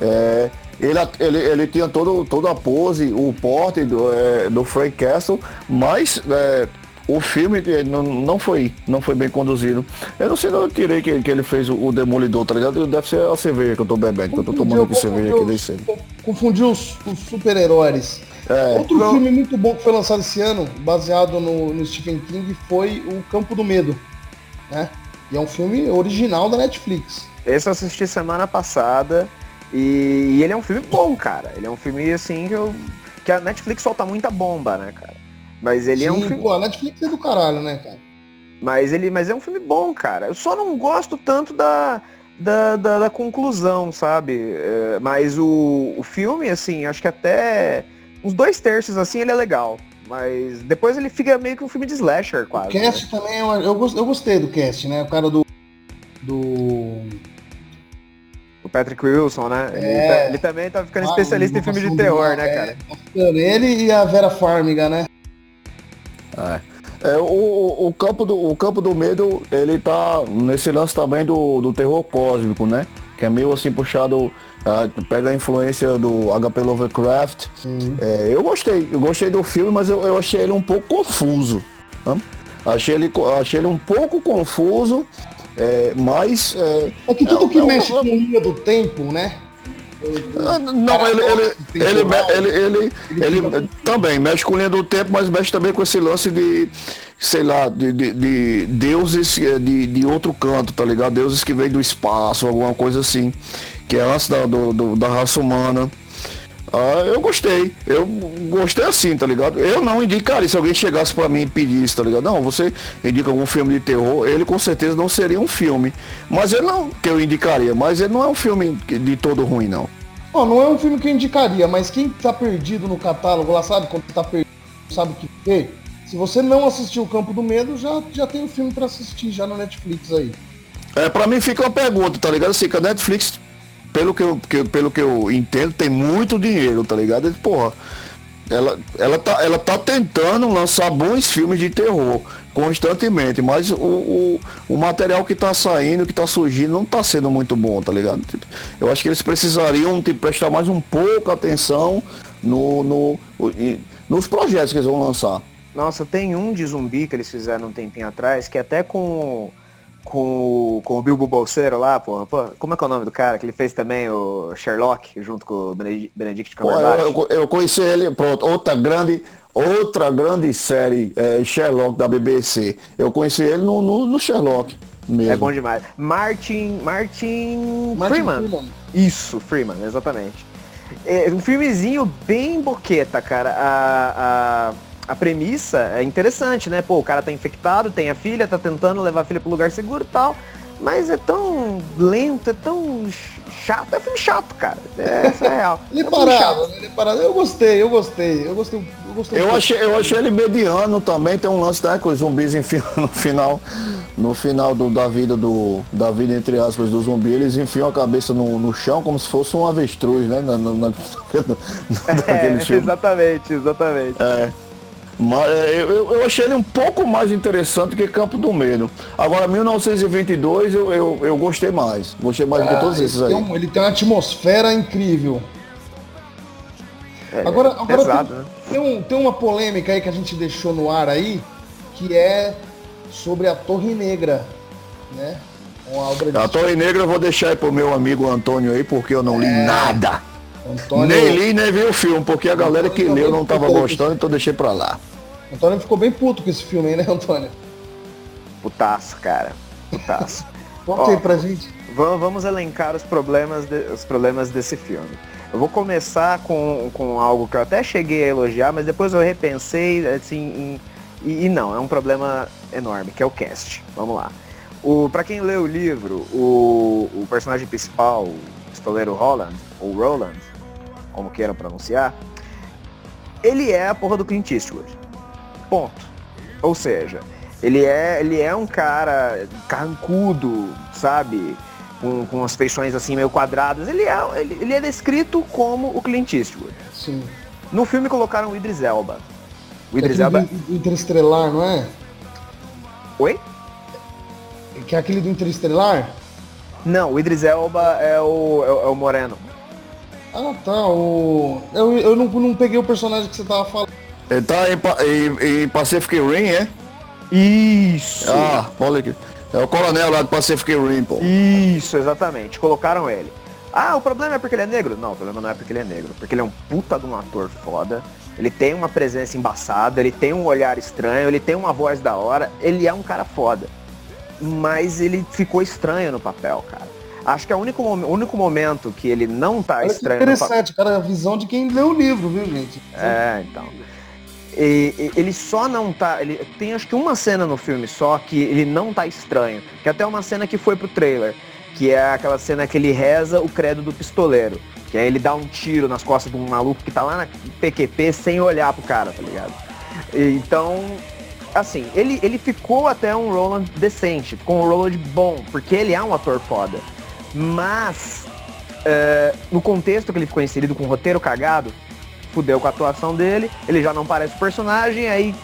É, ele, ele, ele tinha todo, toda a pose, o porte do, é, do Frank Castle, mas é, o filme não, não foi não foi bem conduzido. Eu não sei de onde eu tirei que, que ele fez o, o, Demolidor, tá ligado? Deve ser a cerveja que eu tô bebendo, que eu tô tomando aqui cerveja aqui desde cedo.
Confundiu os, os super-heróis. É, Outro não... filme muito bom que foi lançado esse ano, baseado no, no Stephen King, foi O Campo do Medo. Né? E é um filme original da Netflix.
Esse eu assisti semana passada e, e ele é um filme bom, cara. Ele é um filme assim que eu. que a Netflix solta muita bomba, né, cara? Mas ele
Sim,
é um filme.
Pô, a Netflix é do caralho, né, cara?
Mas ele mas é um filme bom, cara. Eu só não gosto tanto da, da, da, da conclusão, sabe? É, mas o, o filme, assim, acho que até uns dois terços, assim, ele é legal. Mas depois ele fica meio que um filme de slasher, quase.
O cast né? também, eu, eu gostei do cast, né? O cara do. Do.
Patrick Wilson, né? É. Ele, tá, ele, também tá ficando ah, especialista em filme de terror, né, cara?
É, ele e a Vera Farmiga, né?
É. É, o, o, campo do, o campo do medo, ele tá nesse lance também do, do terror cósmico, né? Que é meio assim puxado, uh, pega a influência do HP Lovecraft. É, eu gostei, eu gostei do filme, mas eu, eu achei ele um pouco confuso. Né? Achei, ele, achei ele um pouco confuso, é, mas. É,
é que tudo que é mexe com linha do tempo, né?
Ah, não, ele, ele, ele, ele, ele, também mexe com linha do tempo, mas mexe também com esse lance de, sei lá, de, de, de deuses eh, de, de outro canto, tá ligado? Deuses que vêm do espaço, alguma coisa assim, que é antes da, da raça humana. Ah, eu gostei. Eu gostei assim, tá ligado? Eu não indicaria se alguém chegasse para mim e pedisse, tá ligado? Não, você indica algum filme de terror, ele com certeza não seria um filme. Mas ele não, que eu indicaria, mas ele não é um filme de todo ruim, não.
Não, não é um filme que eu indicaria, mas quem tá perdido no catálogo lá, sabe? Quando tá perdido, sabe o que ver? Se você não assistiu o Campo do Medo, já, já tem um filme para assistir já na Netflix aí.
É, pra mim fica uma pergunta, tá ligado? Assim, que a Netflix pelo que eu, que, pelo que eu entendo, tem muito dinheiro, tá ligado? E, porra, ela, ela, tá, ela tá tentando lançar bons filmes de terror constantemente, mas o, o, o material que tá saindo, que tá surgindo, não tá sendo muito bom, tá ligado? Eu acho que eles precisariam tipo, prestar mais um pouco atenção no, no, nos projetos que eles vão lançar.
Nossa, tem um de zumbi que eles fizeram um tempinho atrás, que até com com, com o Bilbo Bolseiro lá, porra. Pô, como é que é o nome do cara? Que ele fez também o Sherlock, junto com o Benedict Cumberbatch.
Eu, eu, eu, conheci ele, pronto, outra grande, outra grande série, é, Sherlock da BBC. Eu conheci ele no, no, no Sherlock. Mesmo.
É bom demais. Martin. Martin, Martin Freeman. Freeman. Isso, Freeman, exatamente. É um filmezinho bem boqueta, cara. A, a, a premissa é interessante, né? Pô, o cara tá infectado, tem a filha, tá tentando levar a filha pro lugar seguro e tal. Mas é tão lento, é tão chato. É filme chato, cara. É, essa é real.
ele é parado, né? Ele parado. Eu gostei, eu gostei. Eu gostei. Eu, gostei
eu, achei, eu achei ele mediano também. Tem um lance né, com os zumbis enfiam no final. No final do, da vida do. Da vida, entre aspas, do zumbi, eles enfiam a cabeça no, no chão como se fosse um avestruz, né? Na, na, na,
é, exatamente, exatamente.
É. Mas é, eu, eu achei ele um pouco mais interessante que Campo do Medo. Agora, 1922 eu, eu, eu gostei mais. Gostei mais ah, do que todos esses aí.
Tem ele tem uma atmosfera incrível. É, agora, agora pesado, tem, né? tem, um, tem uma polêmica aí que a gente deixou no ar aí, que é sobre a Torre Negra, né?
a Torre Negra eu vou deixar aí pro meu amigo Antônio aí, porque eu não li é. nada. Antônio... Nem li, nem vi o filme, porque a galera que leu não tava gostando, então deixei pra lá.
Antônio ficou bem puto com esse filme aí, né, Antônio?
Putaço, cara. Putaço.
Conta aí pra gente.
Vamos elencar os problemas, de, os problemas desse filme. Eu vou começar com, com algo que eu até cheguei a elogiar, mas depois eu repensei, assim, em, e, e, não, é um problema enorme, que é o cast. Vamos lá. O, pra quem lê o livro, o, o personagem principal, o pistoleiro Roland, ou Roland, como queiram pronunciar, ele é a porra do Clint Eastwood. Ponto. Ou seja, ele é, ele é um cara carrancudo, sabe? Com, com as feições assim meio quadradas. Ele é, ele, ele é descrito como o Clint Eastwood.
Sim.
No filme colocaram o Idris Elba.
O Idris é Elba. Interestelar, não é?
Oi?
Que é aquele do Interestelar?
Não, o Idris Elba é o, é, é o Moreno.
Ah, tá. O... Eu, eu não, não peguei o personagem que você tava falando.
Ele tá em, em, em Pacific Rim, é?
Isso.
Ah, olha aqui. É o coronel lá do Pacific Rim, pô.
Isso, exatamente. Colocaram ele. Ah, o problema é porque ele é negro? Não, o problema não é porque ele é negro. Porque ele é um puta de um ator foda. Ele tem uma presença embaçada, ele tem um olhar estranho, ele tem uma voz da hora. Ele é um cara foda. Mas ele ficou estranho no papel, cara. Acho que é o único, o único momento que ele não tá Olha estranho.
Interessante, cara, a visão de quem leu o livro, viu, gente?
É, então. E, e, ele só não tá. Ele tem acho que uma cena no filme só que ele não tá estranho. Que é até uma cena que foi pro trailer. Que é aquela cena que ele reza o credo do pistoleiro. Que aí ele dá um tiro nas costas de um maluco que tá lá na PQP sem olhar pro cara, tá ligado? E, então, assim, ele, ele ficou até um Roland decente, ficou um Roland bom, porque ele é um ator foda. Mas, uh, no contexto que ele ficou inserido com o roteiro cagado, fudeu com a atuação dele, ele já não parece o personagem, aí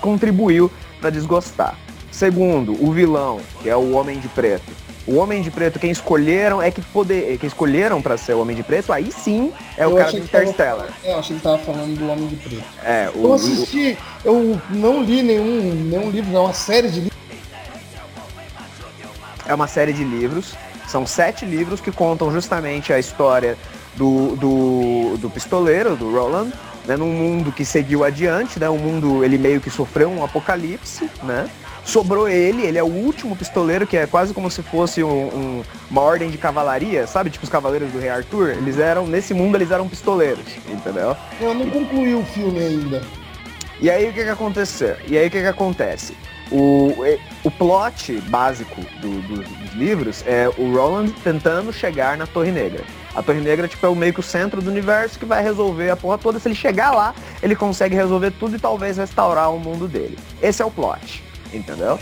contribuiu para desgostar. Segundo, o vilão, que é o Homem de Preto. O Homem de Preto, quem escolheram é que poder, quem escolheram para ser o Homem de Preto, aí sim é eu o cara do Interstellar.
Tava, eu achei que tava falando do Homem de Preto.
É,
o, eu assisti, o... eu não li nenhum, nenhum livro, é uma série de livros.
É uma série de livros são sete livros que contam justamente a história do, do, do pistoleiro, do Roland, né, num mundo que seguiu adiante, né, um mundo, ele meio que sofreu um apocalipse, né, sobrou ele, ele é o último pistoleiro, que é quase como se fosse um, um, uma ordem de cavalaria, sabe, tipo os cavaleiros do Rei Arthur, eles eram, nesse mundo eles eram pistoleiros, entendeu?
Eu não concluí o filme ainda.
E aí o que que aconteceu? E aí o que que acontece? O, o plot básico do, do, dos livros é o Roland tentando chegar na Torre Negra. A Torre Negra tipo, é o meio que o centro do universo que vai resolver a porra toda. Se ele chegar lá, ele consegue resolver tudo e talvez restaurar o mundo dele. Esse é o plot, entendeu?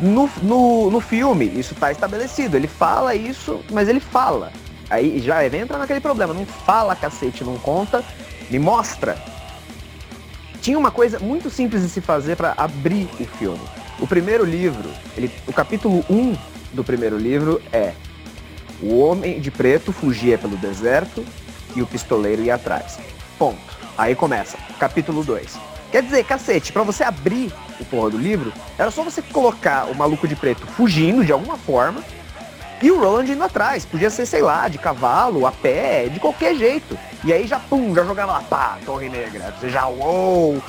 No, no, no filme, isso está estabelecido. Ele fala isso, mas ele fala. Aí já entra naquele problema. Não fala, cacete, não conta. Me mostra. Tinha uma coisa muito simples de se fazer para abrir o filme o primeiro livro, ele, o capítulo 1 do primeiro livro é O homem de preto fugia pelo deserto e o pistoleiro ia atrás. Ponto. Aí começa, capítulo 2. Quer dizer, cacete, para você abrir o porra do livro, era só você colocar o maluco de preto fugindo de alguma forma e o Roland indo atrás. Podia ser, sei lá, de cavalo, a pé, de qualquer jeito. E aí já, pum, já jogava lá, pá, Torre Negra. Você já, uou!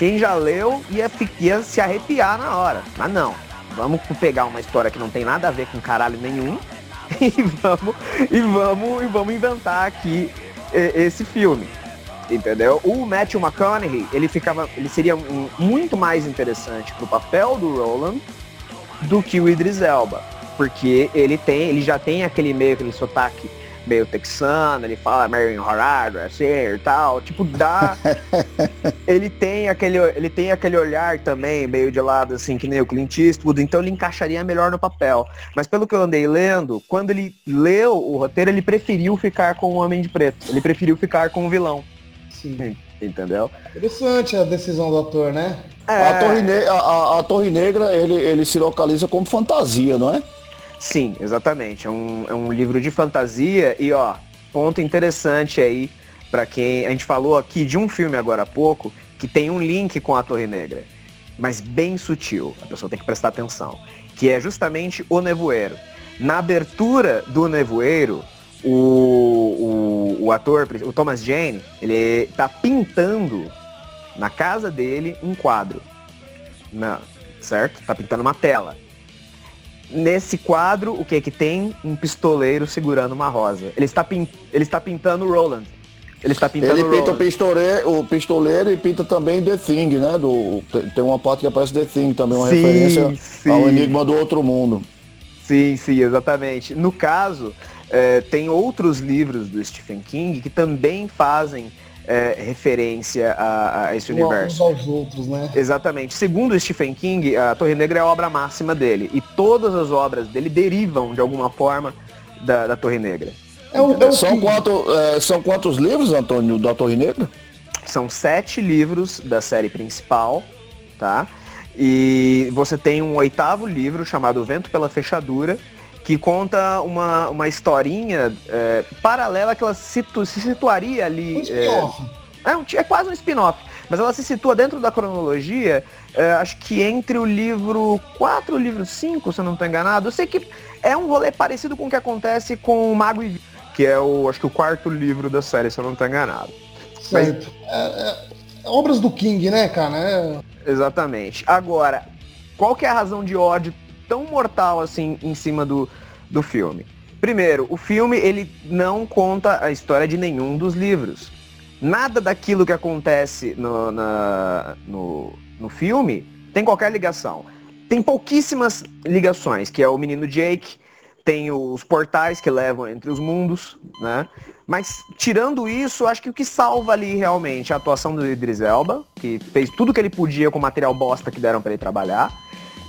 Quem já leu ia, ia se arrepiar na hora. Mas não. Vamos pegar uma história que não tem nada a ver com caralho nenhum e vamos, e vamos, e vamos inventar aqui esse filme. Entendeu? O Matthew McConaughey, ele ficava, ele seria um, muito mais interessante pro papel do Roland do que o Idris Elba, porque ele tem, ele já tem aquele meio aquele sotaque meio texano, ele fala Marion Horror, assim e tal, tipo, dá. ele tem aquele ele tem aquele olhar também, meio de lado, assim, que nem o Clint Eastwood, então ele encaixaria melhor no papel. Mas pelo que eu andei lendo, quando ele leu o roteiro, ele preferiu ficar com o Homem de Preto. Ele preferiu ficar com o vilão. Sim. Entendeu?
Interessante a decisão do ator, né?
É... A, Torre a, a, a Torre Negra, ele, ele se localiza como fantasia, não é?
Sim, exatamente. É um, é um livro de fantasia e, ó, ponto interessante aí para quem. A gente falou aqui de um filme agora há pouco que tem um link com a Torre Negra, mas bem sutil. A pessoa tem que prestar atenção. Que é justamente o Nevoeiro. Na abertura do Nevoeiro, o, o, o ator, o Thomas Jane, ele tá pintando na casa dele um quadro. Não, certo? Tá pintando uma tela. Nesse quadro, o que que tem? Um pistoleiro segurando uma rosa. Ele está, pin... ele está pintando o Roland.
Ele está pintando Ele pinta o pistoleiro, o pistoleiro e pinta também The Thing, né? Do, tem uma parte que aparece The Thing também, uma sim, referência sim. ao Enigma do Outro Mundo.
Sim, sim, exatamente. No caso, é, tem outros livros do Stephen King que também fazem é, referência a, a esse universo.
aos outros, né?
Exatamente. Segundo Stephen King, a Torre Negra é a obra máxima dele. E todas as obras dele derivam, de alguma forma, da, da Torre Negra.
É um, é um são, quanto, é, são quantos livros, Antônio, da Torre Negra?
São sete livros da série principal, tá? E você tem um oitavo livro chamado Vento pela Fechadura, que conta uma, uma historinha é, paralela que ela situ, se situaria ali. Um
spin-off.
É, é, é, quase um spin-off. Mas ela se situa dentro da cronologia, é, acho que entre o livro 4 e o livro 5, se eu não estou enganado. Eu sei que é um rolê parecido com o que acontece com o Mago e que é o, acho que o quarto livro da série, se eu não estou enganado.
Certo. Mas... É, é, obras do King, né, cara?
Exatamente. Agora, qual que é a razão de ódio tão mortal assim em cima do, do filme. Primeiro, o filme ele não conta a história de nenhum dos livros. Nada daquilo que acontece no, na, no, no filme tem qualquer ligação. Tem pouquíssimas ligações, que é o menino Jake, tem os portais que levam entre os mundos, né? Mas tirando isso, acho que o que salva ali realmente é a atuação do Idris Elba, que fez tudo que ele podia com o material bosta que deram para ele trabalhar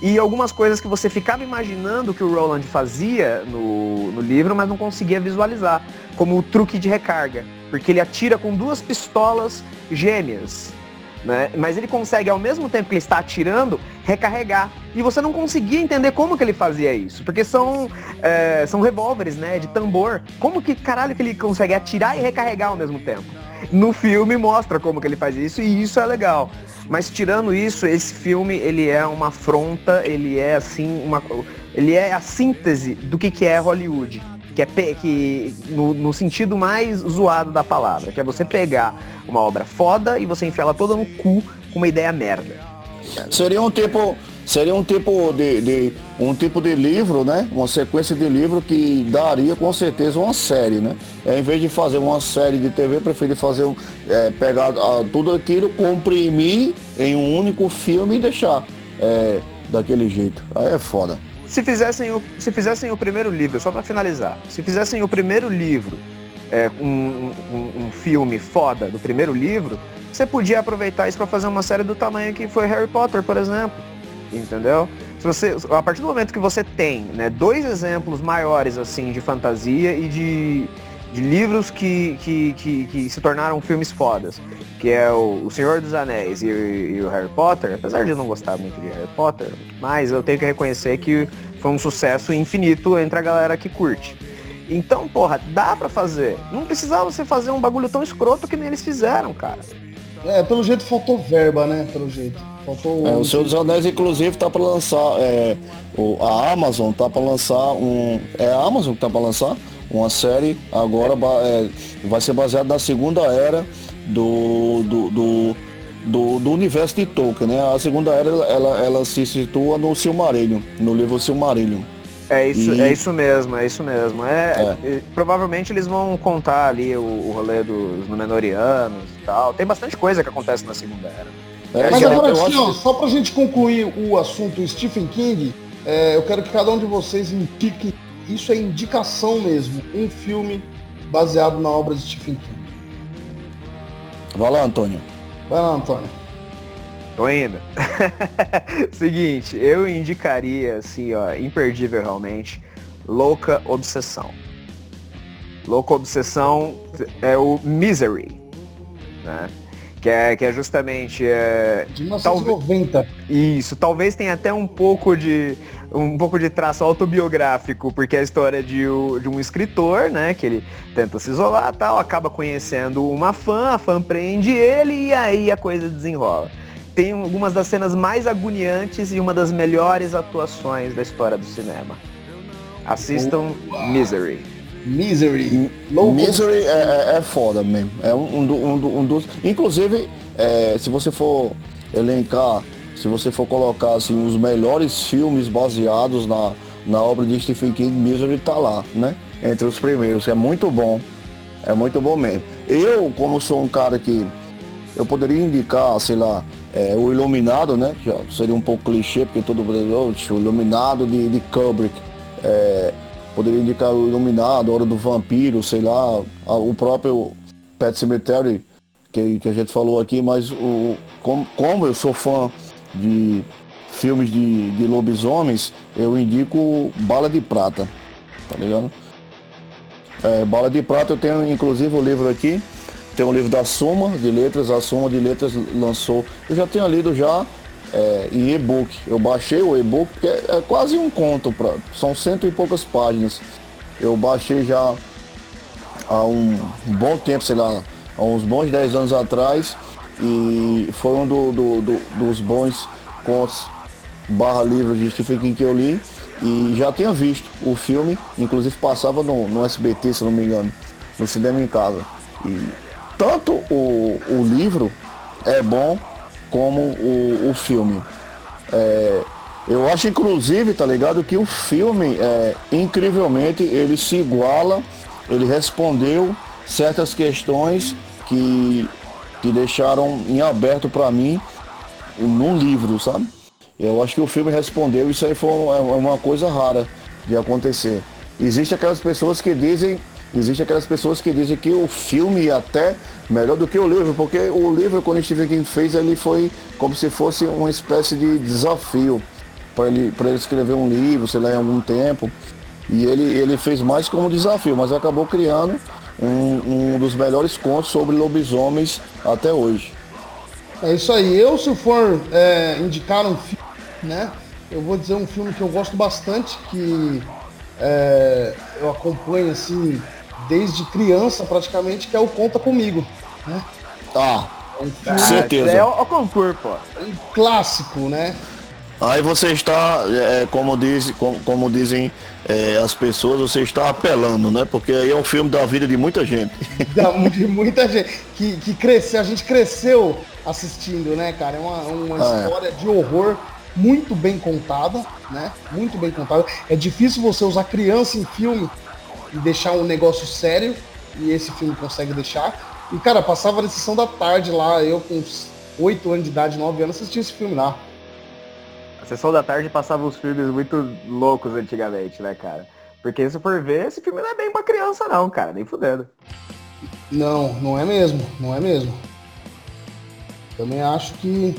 e algumas coisas que você ficava imaginando que o Roland fazia no, no livro, mas não conseguia visualizar, como o truque de recarga, porque ele atira com duas pistolas gêmeas, né? Mas ele consegue, ao mesmo tempo que ele está atirando, recarregar. E você não conseguia entender como que ele fazia isso. Porque são, é, são revólveres, né? De tambor. Como que caralho que ele consegue atirar e recarregar ao mesmo tempo? No filme mostra como que ele faz isso e isso é legal. Mas tirando isso, esse filme ele é uma afronta, ele é assim uma, ele é a síntese do que, que é Hollywood, que é que no, no sentido mais zoado da palavra, que é você pegar uma obra foda e você enfiar ela toda no cu com uma ideia merda.
Seria um tipo seria um tipo de, de, um tipo de livro, né? Uma sequência de livro que daria com certeza uma série, né? Em vez de fazer uma série de TV, preferi fazer é, pegar a, tudo aquilo, comprimir em um único filme e deixar é, daquele jeito. Aí é foda.
Se fizessem o, se fizessem o primeiro livro, só para finalizar, se fizessem o primeiro livro, é, um, um, um filme foda do primeiro livro, você podia aproveitar isso para fazer uma série do tamanho que foi Harry Potter, por exemplo entendeu? Se você, a partir do momento que você tem né, dois exemplos maiores assim de fantasia e de, de livros que, que, que, que, se tornaram filmes fodas, que é o, o Senhor dos Anéis e, e, o Harry Potter, apesar de eu não gostar muito de Harry Potter, mas eu tenho que reconhecer que foi um sucesso infinito entre a galera que curte. Então, porra, dá pra fazer. Não precisava você fazer um bagulho tão escroto que nem eles fizeram, cara.
É, pelo jeito faltou verba, né? Pelo jeito. Faltou.
É, o Senhor dos Anéis, inclusive, tá para lançar. É, o, a Amazon tá para lançar um. É a Amazon que tá para lançar uma série agora é, vai ser baseada na segunda era do, do, do, do, do universo de Tolkien, né? A segunda era ela, ela se situa no Silmarillion, no livro Silmarillion.
É isso, e... é isso mesmo, é isso mesmo. É, é. provavelmente eles vão contar ali o, o rolê dos Númenóreanos e tal. Tem bastante coisa que acontece na Segunda Era.
É, Mas agora, assim, ó, só pra gente concluir o assunto Stephen King, é, eu quero que cada um de vocês indique, isso é indicação mesmo, um filme baseado na obra de Stephen King.
Vai lá, Antônio.
Vai lá, Antônio.
Tô indo. Seguinte, eu indicaria, assim, ó, imperdível realmente, Louca Obsessão. Louca Obsessão é o Misery, né? Que é, que é justamente... É,
de 1990.
isso, talvez tenha até um pouco de um pouco de traço autobiográfico, porque é a história de, de um escritor, né, que ele tenta se isolar tal, acaba conhecendo uma fã, a fã prende ele e aí a coisa desenrola tem algumas das cenas mais agoniantes e uma das melhores atuações da história do cinema. Assistam Misery.
Misery.
Misery é, é, é, foda mesmo. É um, um, um, dos. Inclusive, é, se você for elencar, se você for colocar assim, os melhores filmes baseados na, na obra de Stephen King, Misery tá lá, né? Entre os primeiros. É muito bom. É muito bom mesmo. Eu, como sou um cara que. Eu poderia indicar, sei lá, é, o Iluminado, né? Que seria um pouco clichê, porque todo mundo o Iluminado de, de Kubrick. É, poderia indicar o Iluminado, Hora do Vampiro, sei lá, o próprio Pet Cemetery, que, que a gente falou aqui, mas o, como, como eu sou fã de filmes de, de lobisomens, eu indico Bala de Prata, tá ligado? É, Bala de Prata eu tenho inclusive o livro aqui, tem um livro da Suma de Letras, a Suma de Letras lançou. Eu já tinha lido já é, em e-book. Eu baixei o e-book, porque é, é, quase um conto, pra, são cento e poucas páginas. Eu baixei já há um, bom tempo, sei lá, há uns bons 10 anos atrás. E foi um do, do, do, dos bons contos barra livros de Stephen King que eu li. E já tinha visto o filme, inclusive passava no, no SBT, se não me engano, no cinema em casa. E tanto o, o livro é bom como o, o filme. É, eu acho inclusive, tá ligado, que o filme, é, incrivelmente, ele se iguala, ele respondeu certas questões que, que deixaram em aberto para mim no livro, sabe? Eu acho que o filme respondeu, isso aí foi uma, uma coisa rara de acontecer. Existem aquelas pessoas que dizem Existem aquelas pessoas que dizem que o filme é até melhor do que o livro, porque o livro, quando Stephen King fez, ele foi como se fosse uma espécie de desafio para ele, ele escrever um livro, sei lá, em algum tempo. E ele, ele fez mais como desafio, mas acabou criando um, um dos melhores contos sobre lobisomens até hoje.
É isso aí. Eu, se for é, indicar um filme, né, eu vou dizer um filme que eu gosto bastante, que é, eu acompanho assim desde criança praticamente, que é o Conta Comigo. Né?
Ah, é um filme, certeza.
É o, concurso, pô.
Um clássico, né?
Aí você está, é, como, diz, como, como dizem é, as pessoas, você está apelando, né? Porque aí é um filme da vida de muita gente.
Da, de muita gente. Que, que cresceu, a gente cresceu assistindo, né, cara? É uma, uma ah, é. história é. de horror muito bem contada, né? Muito bem contada. É difícil você usar criança em filme e deixar um negócio sério, e esse filme consegue deixar. E, cara, passava na sessão da tarde lá, eu com 8 anos de idade, 9 anos, assistia esse filme lá.
A sessão da tarde passava uns filmes muito loucos antigamente, né, cara? Porque se for ver, esse filme não é bem pra criança não, cara, nem fudendo.
Não, não é mesmo, não é mesmo. Também acho que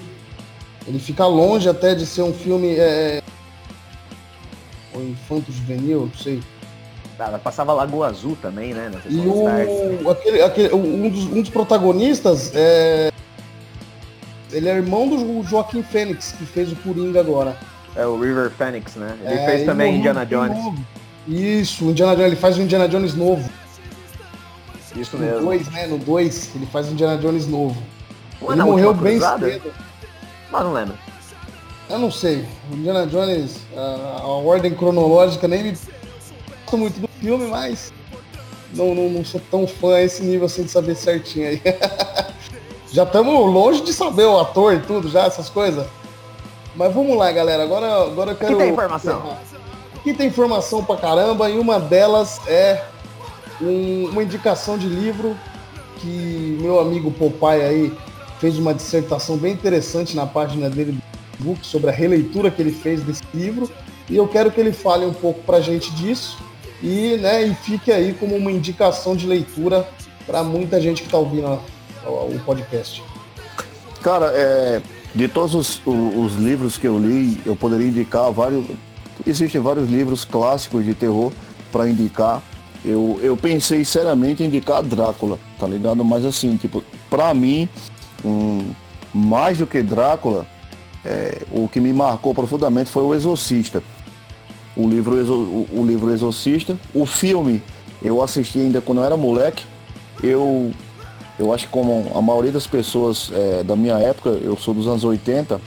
ele fica longe até de ser um filme é... o infanto juvenil, não sei.
Tá, passava Lagoa Azul também, né?
E o, aquele, aquele, um, dos, um dos protagonistas é. Ele é irmão do Joaquim Fênix, que fez o Coringa agora.
É o River Phoenix, né? Ele é, fez também Indiana Jones.
Isso, o Indiana Jones, ele faz o Indiana Jones novo.
Isso
No
mesmo.
2, né? No 2, ele faz o Indiana Jones novo. Ele morreu bem
cruzada?
cedo.
Mas não lembro.
Eu não sei. O Indiana Jones, a, a ordem cronológica nem me gosto muito do filme, mas não, não, não sou tão fã a esse nível assim de saber certinho aí. já estamos longe de saber o ator e tudo, já, essas coisas. Mas vamos lá, galera. Agora, agora eu quero.
tem informação.
Aqui tem informação pra caramba e uma delas é um- uma indicação de livro que meu amigo Popeye aí fez uma dissertação bem interessante na página dele do book sobre a releitura que ele fez desse livro e eu quero que ele fale um pouco pra gente disso e, né, e fique aí como uma indicação de leitura para muita gente que está ouvindo o podcast.
Cara, é, de todos os, os livros que eu li, eu poderia indicar vários. Existem vários livros clássicos de terror para indicar. Eu, eu pensei seriamente em indicar Drácula, tá ligado? Mas assim, tipo, pra mim, um, mais do que Drácula, é, o que me marcou profundamente foi o Exorcista. O livro, o, o livro Exorcista. O filme, eu assisti ainda quando eu era moleque. Eu eu acho que como a maioria das pessoas é, da minha época, eu sou dos anos 80,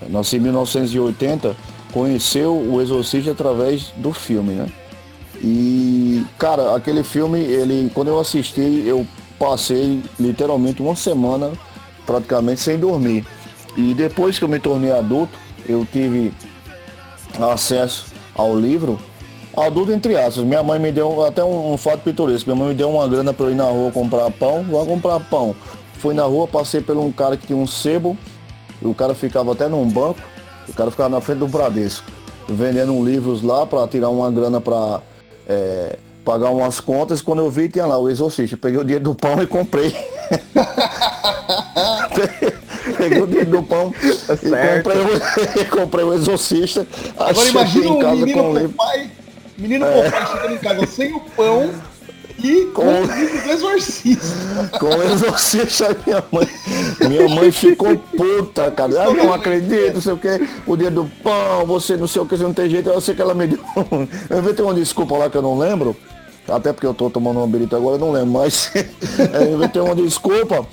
é, nasci em 1980, conheceu o Exorcista através do filme, né? E, cara, aquele filme, ele, quando eu assisti, eu passei literalmente uma semana praticamente sem dormir. E depois que eu me tornei adulto, eu tive acesso ao livro, adulto entre aspas. Minha mãe me deu até um, um fato pitoresco. Minha mãe me deu uma grana para eu ir na rua comprar pão. Vou comprar pão. Fui na rua, passei por um cara que tinha um sebo. O cara ficava até num banco. O cara ficava na frente do Bradesco, vendendo livros lá para tirar uma grana para pagar umas contas. Quando eu vi, tinha lá o exorcista. Peguei o dinheiro do pão e comprei. Peguei o dinheiro do pão e
certo.
comprei, o, e comprei o exorcista.
Agora imagina o
casa
menino
com o.
Popeye, menino Popeye chegando em casa sem o pão e com o exorcista.
Com o exorcista, minha mãe. Minha mãe ficou puta, cara. Eu não acredito, não sei o que. O dia do pão, você não sei o que, você não tem jeito. Eu sei que ela me deu. Eu inventei uma desculpa lá que eu não lembro. Até porque eu tô tomando uma birita agora, eu não lembro, mas eu inventei uma desculpa.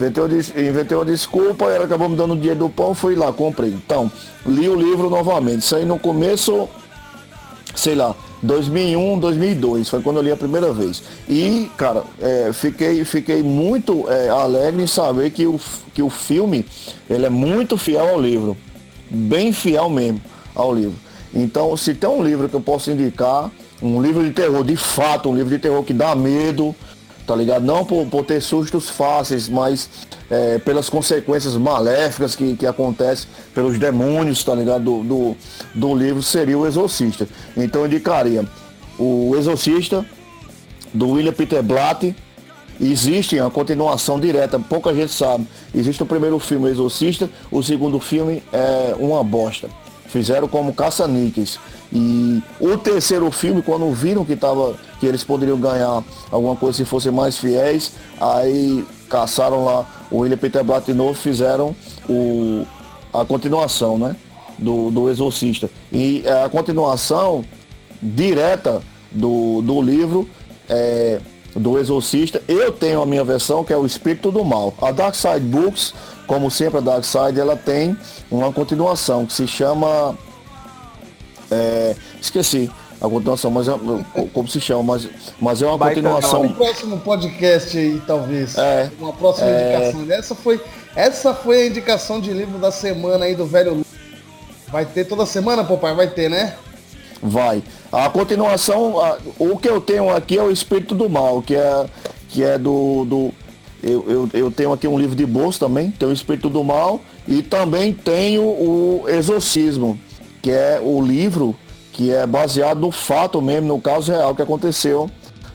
Inventei uma, inventei uma desculpa, ela acabou me dando o dia do pão, fui lá, comprei. Então, li o livro novamente. Isso aí no começo sei lá, 2001, 2002, foi quando eu li a primeira vez. E, cara, é, fiquei, fiquei muito é, alegre em saber que o, que o filme, ele é muito fiel ao livro. Bem fiel mesmo ao livro. Então, se tem um livro que eu posso indicar, um livro de terror, de fato, um livro de terror que dá medo, tá ligado? Não por, por ter sustos fáceis, mas é, pelas consequências maléficas que, que acontecem, pelos demônios, tá ligado? Do, do, do livro seria o Exorcista. Então eu indicaria o Exorcista, do William Peter Blatt. Existe a continuação direta, pouca gente sabe. Existe o primeiro filme, Exorcista, o segundo filme é uma bosta. Fizeram como caça-níqueis. E o terceiro filme, quando viram que, tava, que eles poderiam ganhar alguma coisa se fossem mais fiéis, aí caçaram lá o William Peter Blatt de novo, fizeram o, a continuação, né? Do, do Exorcista. E é, a continuação direta do, do livro é, do Exorcista. Eu tenho a minha versão, que é o Espírito do Mal. A Dark Side Books, como sempre a Dark Side, ela tem uma continuação que se chama. é, esqueci a continuação, mas é, como se chama, mas, mas é uma
Baita
continuação.
No próximo podcast aí, talvez.
É.
Uma próxima indicação. Essa foi, essa foi a indicação de livro da semana aí do velho. Vai ter toda semana, papai? Vai ter, né?
Vai. A continuação, a- o que eu tenho aqui é o Espírito do Mal, que é, que é do. do eu, eu, eu tenho aqui um livro de bolso também, tem o Espírito do Mal, e também tenho o Exorcismo, que é o livro que é baseado no fato mesmo, no caso real que aconteceu,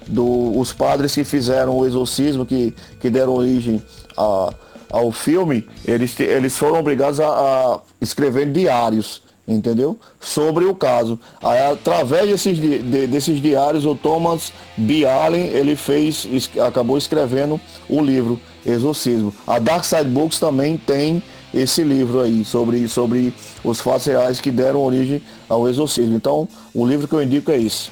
do, os padres que fizeram o exorcismo, que, que deram origem a, ao filme, eles, eles foram obrigados a, a escrever diários, entendeu? Sobre o caso. Aí, através desses, di- de- desses diários, o Thomas B. Allen, ele fez, es- acabou escrevendo o livro Exorcismo. A Dark Side Books também tem esse livro aí sobre, sobre os fatos reais que deram origem ao exorcismo. Então, o livro que eu indico é esse.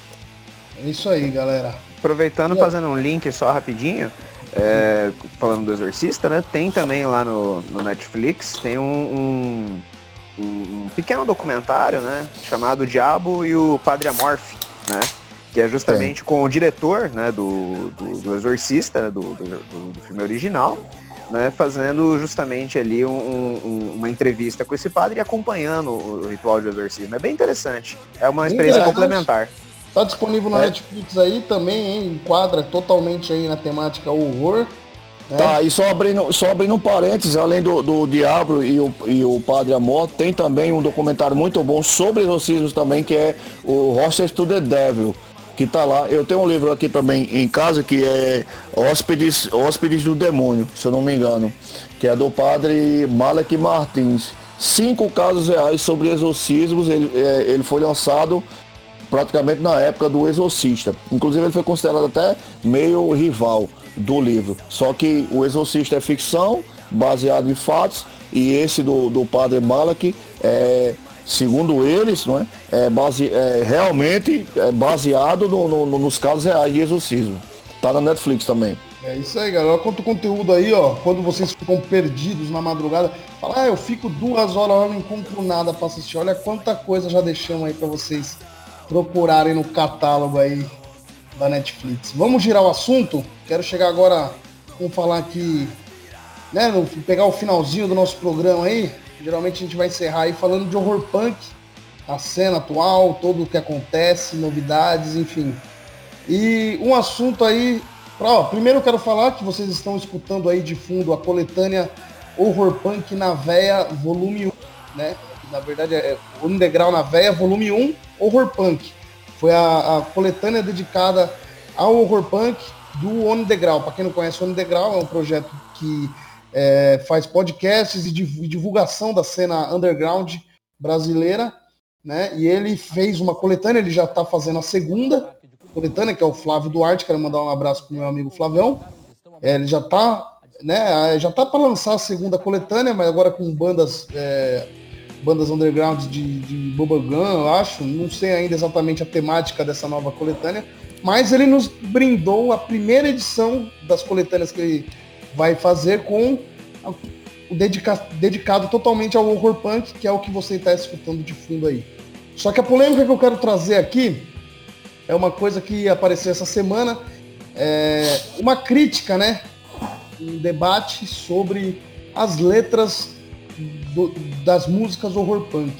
É isso aí, galera.
Aproveitando, fazendo um link só rapidinho, é, falando do Exorcista, né? Tem também lá no, no Netflix, tem um, um, um, pequeno documentário, né? Chamado Diabo e o Padre Amorfe, né? Que é justamente Sim. com o diretor né, do, do, do Exorcista, do, do, do, filme original, né, fazendo justamente ali um, um, uma entrevista com esse padre e acompanhando o ritual de exorcismo. É bem interessante. É uma experiência complementar.
Tá disponível na é. Netflix aí também, hein? Enquadra totalmente aí na temática horror.
Tá, e só abrindo, só abrindo um parênteses, além do, do Diablo e o, e o Padre Amor, tem também um documentário muito bom sobre exorcismos também, que é o Hostage to the Devil, que tá lá. Eu tenho um livro aqui também em casa que é Hóspedes, Hóspedes do Demônio, se eu não me engano, que é do Padre Malek Martins. Cinco casos reais sobre exorcismos, ele, é, ele foi lançado praticamente na época do Exorcista. Inclusive ele foi considerado até meio rival do livro. Só que o Exorcista é ficção, baseado em fatos, e esse do, do padre Malak é, segundo eles, não é, é, base, é realmente é baseado no, no, nos casos reais de exorcismo. Tá na Netflix também.
É isso aí, galera. Quanto conteúdo aí, ó. Quando vocês ficam perdidos na madrugada, fala, ah, eu fico duas horas lá, não encontro nada pra assistir. Olha quanta coisa já deixamos aí pra vocês procurarem no catálogo aí da Netflix. Vamos girar o assunto? Quero chegar agora, vamos falar aqui, né, no, pegar o finalzinho do nosso programa aí. Geralmente a gente vai encerrar aí falando de horror punk, a cena atual, tudo o que acontece, novidades, enfim. E um assunto aí, ó, primeiro eu quero falar que vocês estão escutando aí de fundo a coletânea Horror Punk na Veia, volume 1, né? Na verdade é Underground na Veia, volume 1, Horror Punk. Foi a, a coletânea dedicada ao horror punk do On Degrau. Para quem não conhece, o On Degrau é um projeto que é, faz podcasts e divulgação da cena underground brasileira, né? E ele fez uma coletânea, ele já está fazendo a segunda coletânea, que é o Flávio Duarte, quero mandar um abraço pro meu amigo Flavião. É, ele já está né, já tá para lançar a segunda coletânea, mas agora com bandas é, bandas underground de, de Bubblegum, eu acho. Não sei ainda exatamente a temática dessa nova coletânea, mas ele nos brindou a primeira edição das coletâneas que ele vai fazer com o dedica, dedicado totalmente ao horror punk, que é o que você está escutando de fundo aí. Só que a polêmica que eu quero trazer aqui é uma coisa que apareceu essa semana, é uma crítica, né? Um debate sobre as letras do, das músicas horror punk.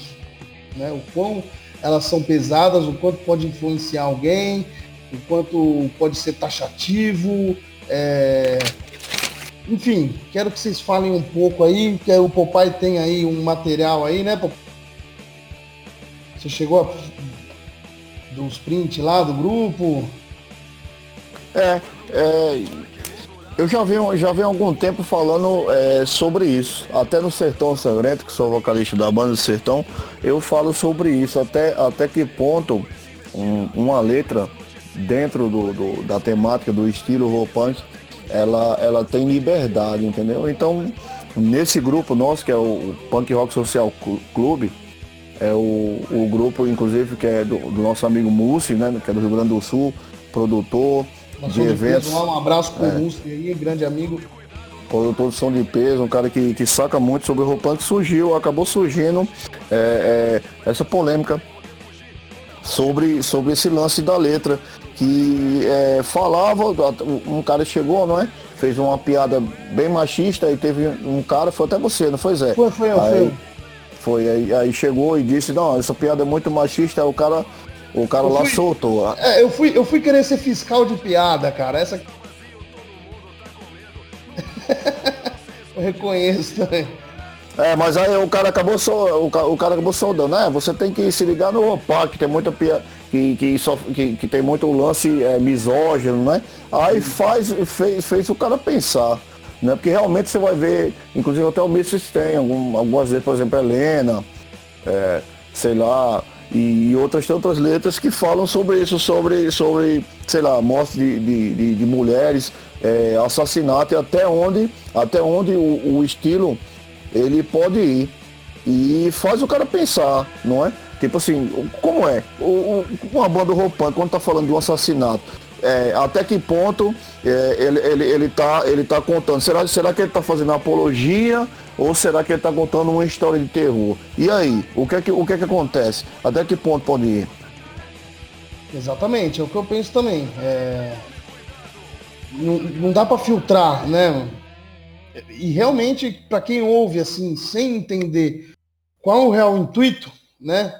Né? O quão elas são pesadas, o quanto pode influenciar alguém, o quanto pode ser taxativo. É... Enfim, quero que vocês falem um pouco aí, que o Popai tem aí um material aí, né, Você chegou a... dos prints lá do grupo?
É, é eu já venho, já venho algum tempo falando é, sobre isso. Até no Sertão Sangrento, que sou vocalista da banda do Sertão, eu falo sobre isso. Até, até que ponto um, uma letra dentro do, do, da temática do estilo punk, ela, ela tem liberdade, entendeu? Então, nesse grupo nosso, que é o Punk Rock Social Clube, é o, o grupo, inclusive, que é do, do nosso amigo Mussi, né, que é do Rio Grande do Sul, produtor, de eventos.
Peso, um abraço pro é. aí, grande amigo.
Produtor de som de peso, um cara que, que saca muito sobre o roupão que surgiu, acabou surgindo é, é, essa polêmica sobre, sobre esse lance da letra. Que é, falava, um cara chegou, não é? Fez uma piada bem machista e teve um cara, foi até você, não foi Zé?
Foi, foi eu, aí, foi.
Foi, aí, aí chegou e disse, não, essa piada é muito machista, o cara o cara lá soltou.
É, eu fui, eu fui querer ser fiscal de piada, cara. Essa. eu reconheço também.
É, mas aí o cara acabou so, o, cara acabou soldando, né? Você tem que se ligar no OPA, que tem muita piada, que, que, só, que, que tem muito lance é, misógino, né? Aí faz, fez, fez o cara pensar. Né? Porque realmente você vai ver, inclusive até o Missis tem, algum, algumas vezes, por exemplo, Helena, é, sei lá, e outras outras letras que falam sobre isso, sobre, sobre sei lá, morte de, de, de, de mulheres, é, assassinato e até onde, até onde o, o, estilo ele pode ir. E faz o cara pensar, não é? Tipo assim, como é? O, uma banda roupante, quando tá falando de um assassinato, é, até que ponto é, ele, ele, ele, tá, ele tá contando? Será, será que ele tá fazendo apologia ou será que ele tá contando uma história de terror? E aí, o que é que, o que, é que acontece? Até que ponto pode ir?
Exatamente, é o que eu penso também. É... Não, não dá para filtrar, né? E realmente, para quem ouve assim, sem entender qual é o real intuito, né?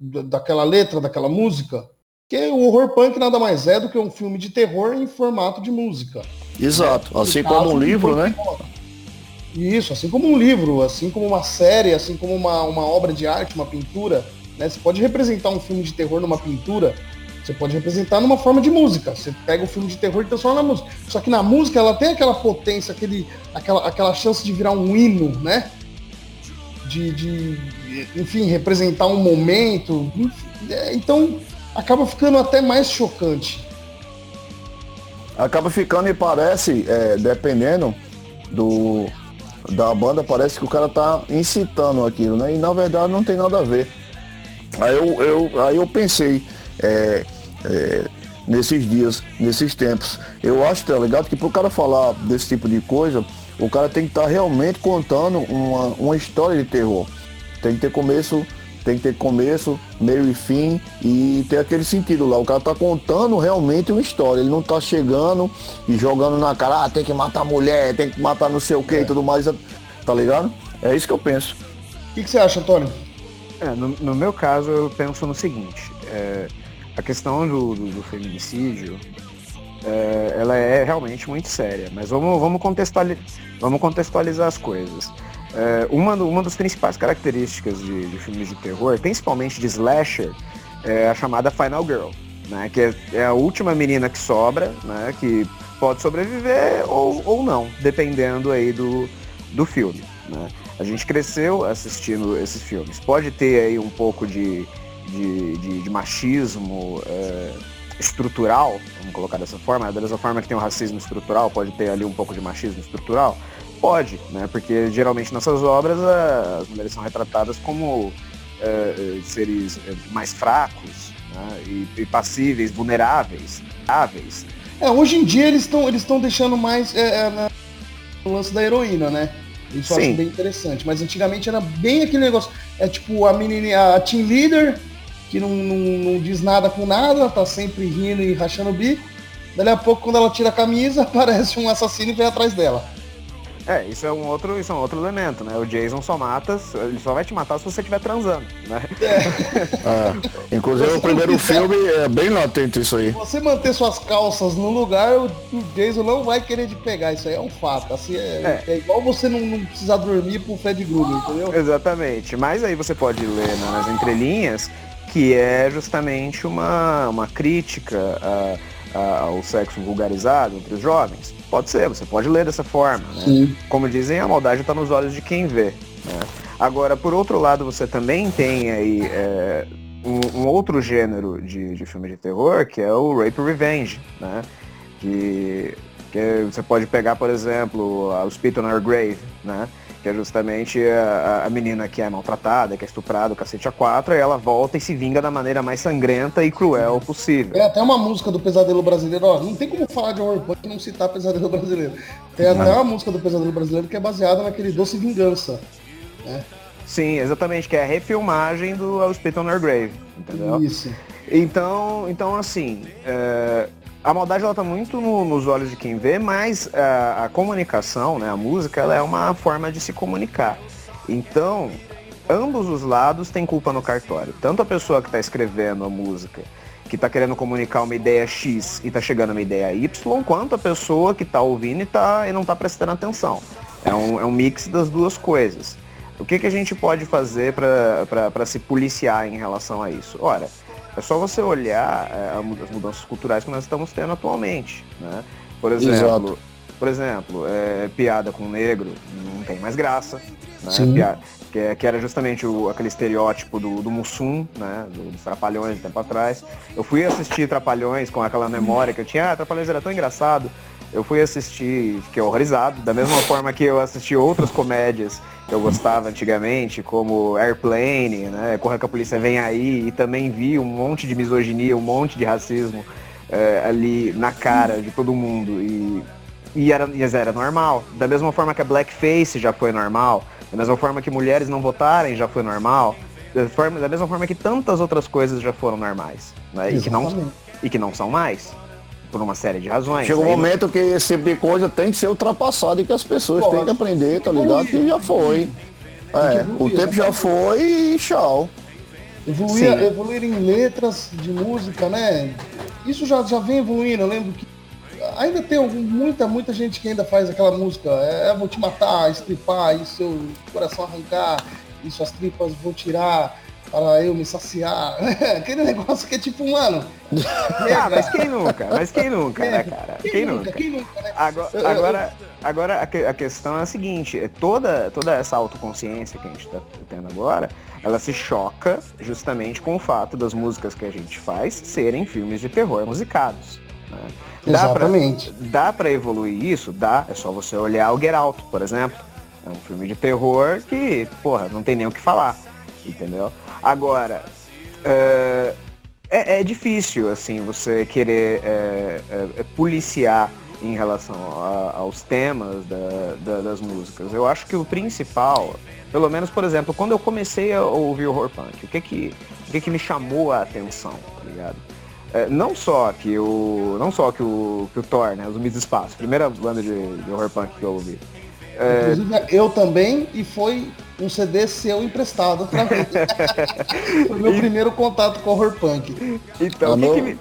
daquela letra, daquela música, que o horror punk nada mais é do que um filme de terror em formato de música.
Exato, assim como um livro, né?
Isso, assim como um livro, assim como uma série, assim como uma, uma obra de arte, uma pintura, né? Você pode representar um filme de terror numa pintura, você pode representar numa forma de música. Você pega o filme de terror e transforma na música. Só que na música ela tem aquela potência, aquele, aquela, aquela chance de virar um hino, né? De, de enfim, representar um momento. É, então, acaba ficando até mais chocante.
Acaba ficando e parece, é, dependendo do da banda, parece que o cara tá incitando aquilo, né? E na verdade não tem nada a ver. Aí eu, eu, aí eu pensei, é, é, nesses dias, nesses tempos. Eu acho, tá ligado, que pro cara falar desse tipo de coisa, o cara tem que estar tá realmente contando uma, uma história de terror. Tem que ter começo, tem que ter começo, meio e fim e ter aquele sentido lá. O cara tá contando realmente uma história. Ele não tá chegando e jogando na cara, ah, tem que matar mulher, tem que matar não sei o que é. e tudo mais. Tá ligado? É isso que eu penso.
O que, que, você acha, Antônio?
É, no, no, meu caso, eu penso no seguinte. É, a questão do, do, do feminicídio, é, ela é realmente muito séria. Mas vamos, vamos, contextualizar, vamos contextualizar as coisas. É, uma, uma das principais características de, de, filmes de terror, principalmente de slasher, é a chamada Final Girl, né? Que é, é, a última menina que sobra, né? Que pode sobreviver ou, ou não, dependendo aí do, do filme. Né? A gente cresceu assistindo esses filmes. Pode ter aí um pouco de, de, de, de machismo é, estrutural, vamos colocar dessa forma, da mesma forma que tem o racismo estrutural, pode ter ali um pouco de machismo estrutural, pode, né? Porque geralmente nessas obras as mulheres são retratadas como é, seres é, mais fracos né? e, e, passíveis, vulneráveis, áveis.
É, hoje em dia eles estão eles estão deixando mais é, é, no lance da heroína, né? Isso eu acho bem interessante. Mas antigamente era bem aquele negócio. É tipo a menina, a team leader, que não, não, não diz nada com nada, tá sempre rindo e rachando o bico. Dali a pouco, quando ela tira a camisa, aparece um assassino e vem atrás dela.
É, isso é um outro, isso é um outro elemento, né? O Jason só mata, ele só vai te matar se você estiver transando, né?
É. é. Inclusive o primeiro filme é bem latente isso aí. Se
você manter suas calças no lugar, o Jason não vai querer te pegar, isso aí é um fato. Assim, é, é. é igual você não, não, precisar dormir pro Fred Krueger, entendeu?
Exatamente. Mas aí você pode ler nas entrelinhas que é justamente uma, uma crítica a ao sexo vulgarizado entre os jovens? Pode ser, você pode ler dessa forma. Né? Como dizem, a maldade está nos olhos de quem vê. Né? Agora, por outro lado, você também tem aí é, um, um, outro gênero de, de filme de terror, que é o Rape Revenge, né? Que, que você pode pegar, por exemplo, o Spit on Our Grave, né? Que é justamente a, a, menina que é maltratada, que é estuprada, o cacete a quatro, e ela volta e se vinga da maneira mais sangrenta e cruel possível.
É até uma música do Pesadelo Brasileiro, ó, não tem como falar de horror punk e não citar Pesadelo Brasileiro. Tem até uma música do Pesadelo Brasileiro que é baseada naquele Doce Vingança, né?
Sim, exatamente, que é a refilmagem do Spit on Her Grave, entendeu?
Isso.
Então, então assim, é, a maldade ela tá muito no, nos olhos de quem vê, mas a, a, comunicação, né, a música, ela é uma forma de se comunicar. Então, ambos os lados têm culpa no cartório. Tanto a pessoa que está escrevendo a música, que está querendo comunicar uma ideia X e está chegando a uma ideia Y, quanto a pessoa que está ouvindo e, tá, e não está prestando atenção. É um, é um mix das duas coisas. O que, que a gente pode fazer para se policiar em relação a isso? Ora, é só você olhar é, as mudanças culturais que nós estamos tendo atualmente. Né? Por exemplo, por exemplo é, piada com negro não tem mais graça. Né? Piada, que, é, que, era justamente o, aquele estereótipo do, do Mussum, né? Do, dos Trapalhões de tempo atrás. Eu fui assistir Trapalhões com aquela memória que eu tinha, ah, Trapalhões era tão engraçado. Eu fui assistir, fiquei horrorizado, da mesma forma que eu assisti outras comédias que eu gostava antigamente, como Airplane, né? Corra que a polícia vem aí, e também vi um monte de misoginia, um monte de racismo é, ali na cara de todo mundo. E, e, era, e era normal. Da mesma forma que a blackface já foi normal, da mesma forma que mulheres não votarem já foi normal, da, forma, da mesma forma que tantas outras coisas já foram normais. Né? E, que não, e que não são mais por uma série de razões.
Chega um momento que esse tipo de coisa tem que ser ultrapassado e que as pessoas têm que aprender, tá ligado? Que já foi. É, o tempo já foi e tchau.
Evoluir, evoluir em letras de música, né? Isso já, já vem evoluindo. Eu lembro que ainda tem muita, muita gente que ainda faz aquela música. É, é vou te matar, estripar, e seu coração arrancar, e suas tripas vou tirar para eu me saciar. Aquele negócio que é tipo, mano.
ah, mas quem nunca? Mas quem nunca, né, cara? Quem, quem nunca? Quem nunca né? Agora, agora, agora a, questão é a seguinte, é toda, toda essa autoconsciência que a gente está tendo agora, ela se choca justamente com o fato das músicas que a gente faz serem filmes de terror musicados. Né?
Dá Exatamente.
Pra, dá para evoluir isso? Dá. É só você olhar o Get Out, por exemplo. É um filme de terror que, porra, não tem nem o que falar. Entendeu? Agora, uh, é, é, difícil, assim, você querer é, é, policiar em relação a, aos temas da, da, das músicas. Eu acho que o principal, pelo menos, por exemplo, quando eu comecei a ouvir horror punk, o que que, o que, que me chamou a atenção, tá ligado? É, não só que o. Não só que o, que o Thor, né? Os do Espaço, primeira banda de, de horror punk que eu ouvi.
É... Inclusive eu também, e foi um CD seu emprestado outra vez. foi meu e... primeiro contato com horror punk.
Então, o que, que me...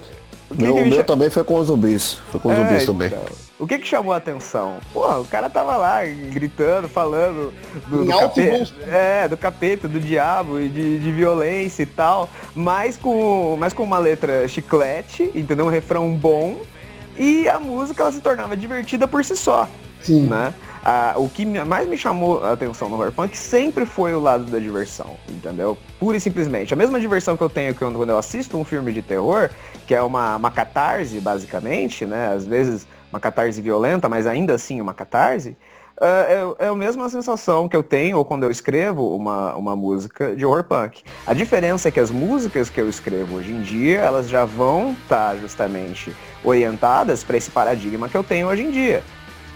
O que meu, que me... meu também foi com os zumbis. Foi com os é, zumbis também. Então.
O que que chamou a atenção? Porra, o cara tava lá gritando, falando do, do capeta, é, do capeta, do diabo e de, de, violência e tal, mas com, mas com uma letra chiclete, entendeu? Um refrão bom e a música ela se tornava divertida por si só. Sim. Né? Ah, o que mais me chamou a atenção no horror punk sempre foi o lado da diversão, entendeu? Pura e simplesmente. A mesma diversão que eu tenho quando eu assisto um filme de terror, que é uma, uma catarse, basicamente, né? Às vezes uma catarse violenta, mas ainda assim uma catarse. Uh, é, é a mesma sensação que eu tenho ou quando eu escrevo uma, uma música de horror punk. A diferença é que as músicas que eu escrevo hoje em dia, elas já vão estar tá justamente orientadas para esse paradigma que eu tenho hoje em dia.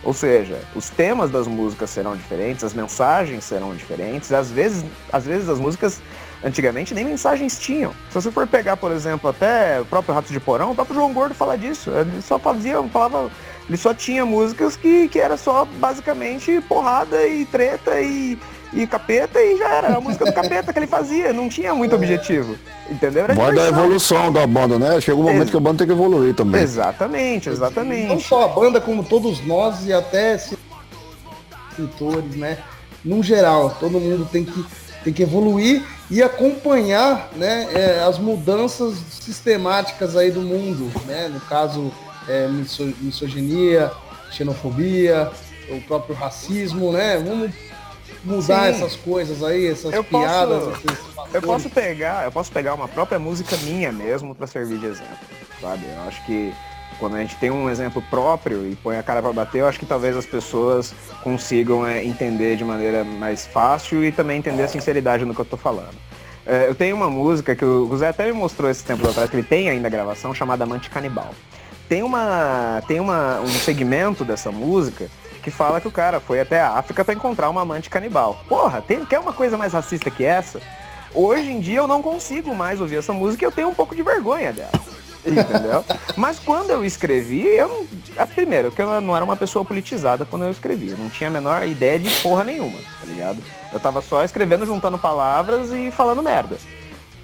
Ou seja, os temas das músicas serão diferentes, as mensagens serão diferentes, às vezes, às vezes as músicas antigamente nem mensagens tinham. Se você for pegar, por exemplo, até o próprio Rato de Porão, o próprio João Gordo fala disso. Ele só fazia, falava, ele só tinha músicas que, que era só basicamente porrada e treta e e capeta e já era a música do capeta que ele fazia, não tinha muito objetivo. Entendeu? Era
Vai da evolução da banda, né? Chega um momento Ex que a banda tem que evoluir também.
Exatamente, exatamente.
Não só a banda, como todos nós e até escritores, né? No geral, todo mundo tem que, tem que evoluir e acompanhar né, é, as mudanças sistemáticas aí do mundo, né? No caso, é, misoginia, xenofobia, o próprio racismo, né? Vamos mudar Sim. essas coisas aí, essas eu piadas.
Posso, eu posso pegar, eu posso pegar uma própria música minha mesmo para servir de exemplo, sabe? Eu acho que quando a gente tem um exemplo próprio e põe a cara para bater, eu acho que talvez as pessoas consigam é, entender de maneira mais fácil e também entender a sinceridade no que eu tô falando. É, eu tenho uma música que o Zé até me mostrou esse tempo atrás, que ele tem ainda a gravação, chamada Amante Canibal. Tem, uma, tem uma, um segmento dessa música que fala que o cara foi até a África para encontrar uma amante canibal. Porra, tem, quer uma coisa mais racista que essa? Hoje em dia eu não consigo mais ouvir essa música e eu tenho um pouco de vergonha dela. Entendeu? Mas quando eu escrevi, eu. Primeiro, que eu não era uma pessoa politizada quando eu escrevi. Eu não tinha a menor ideia de porra nenhuma, tá ligado? Eu tava só escrevendo, juntando palavras e falando merda.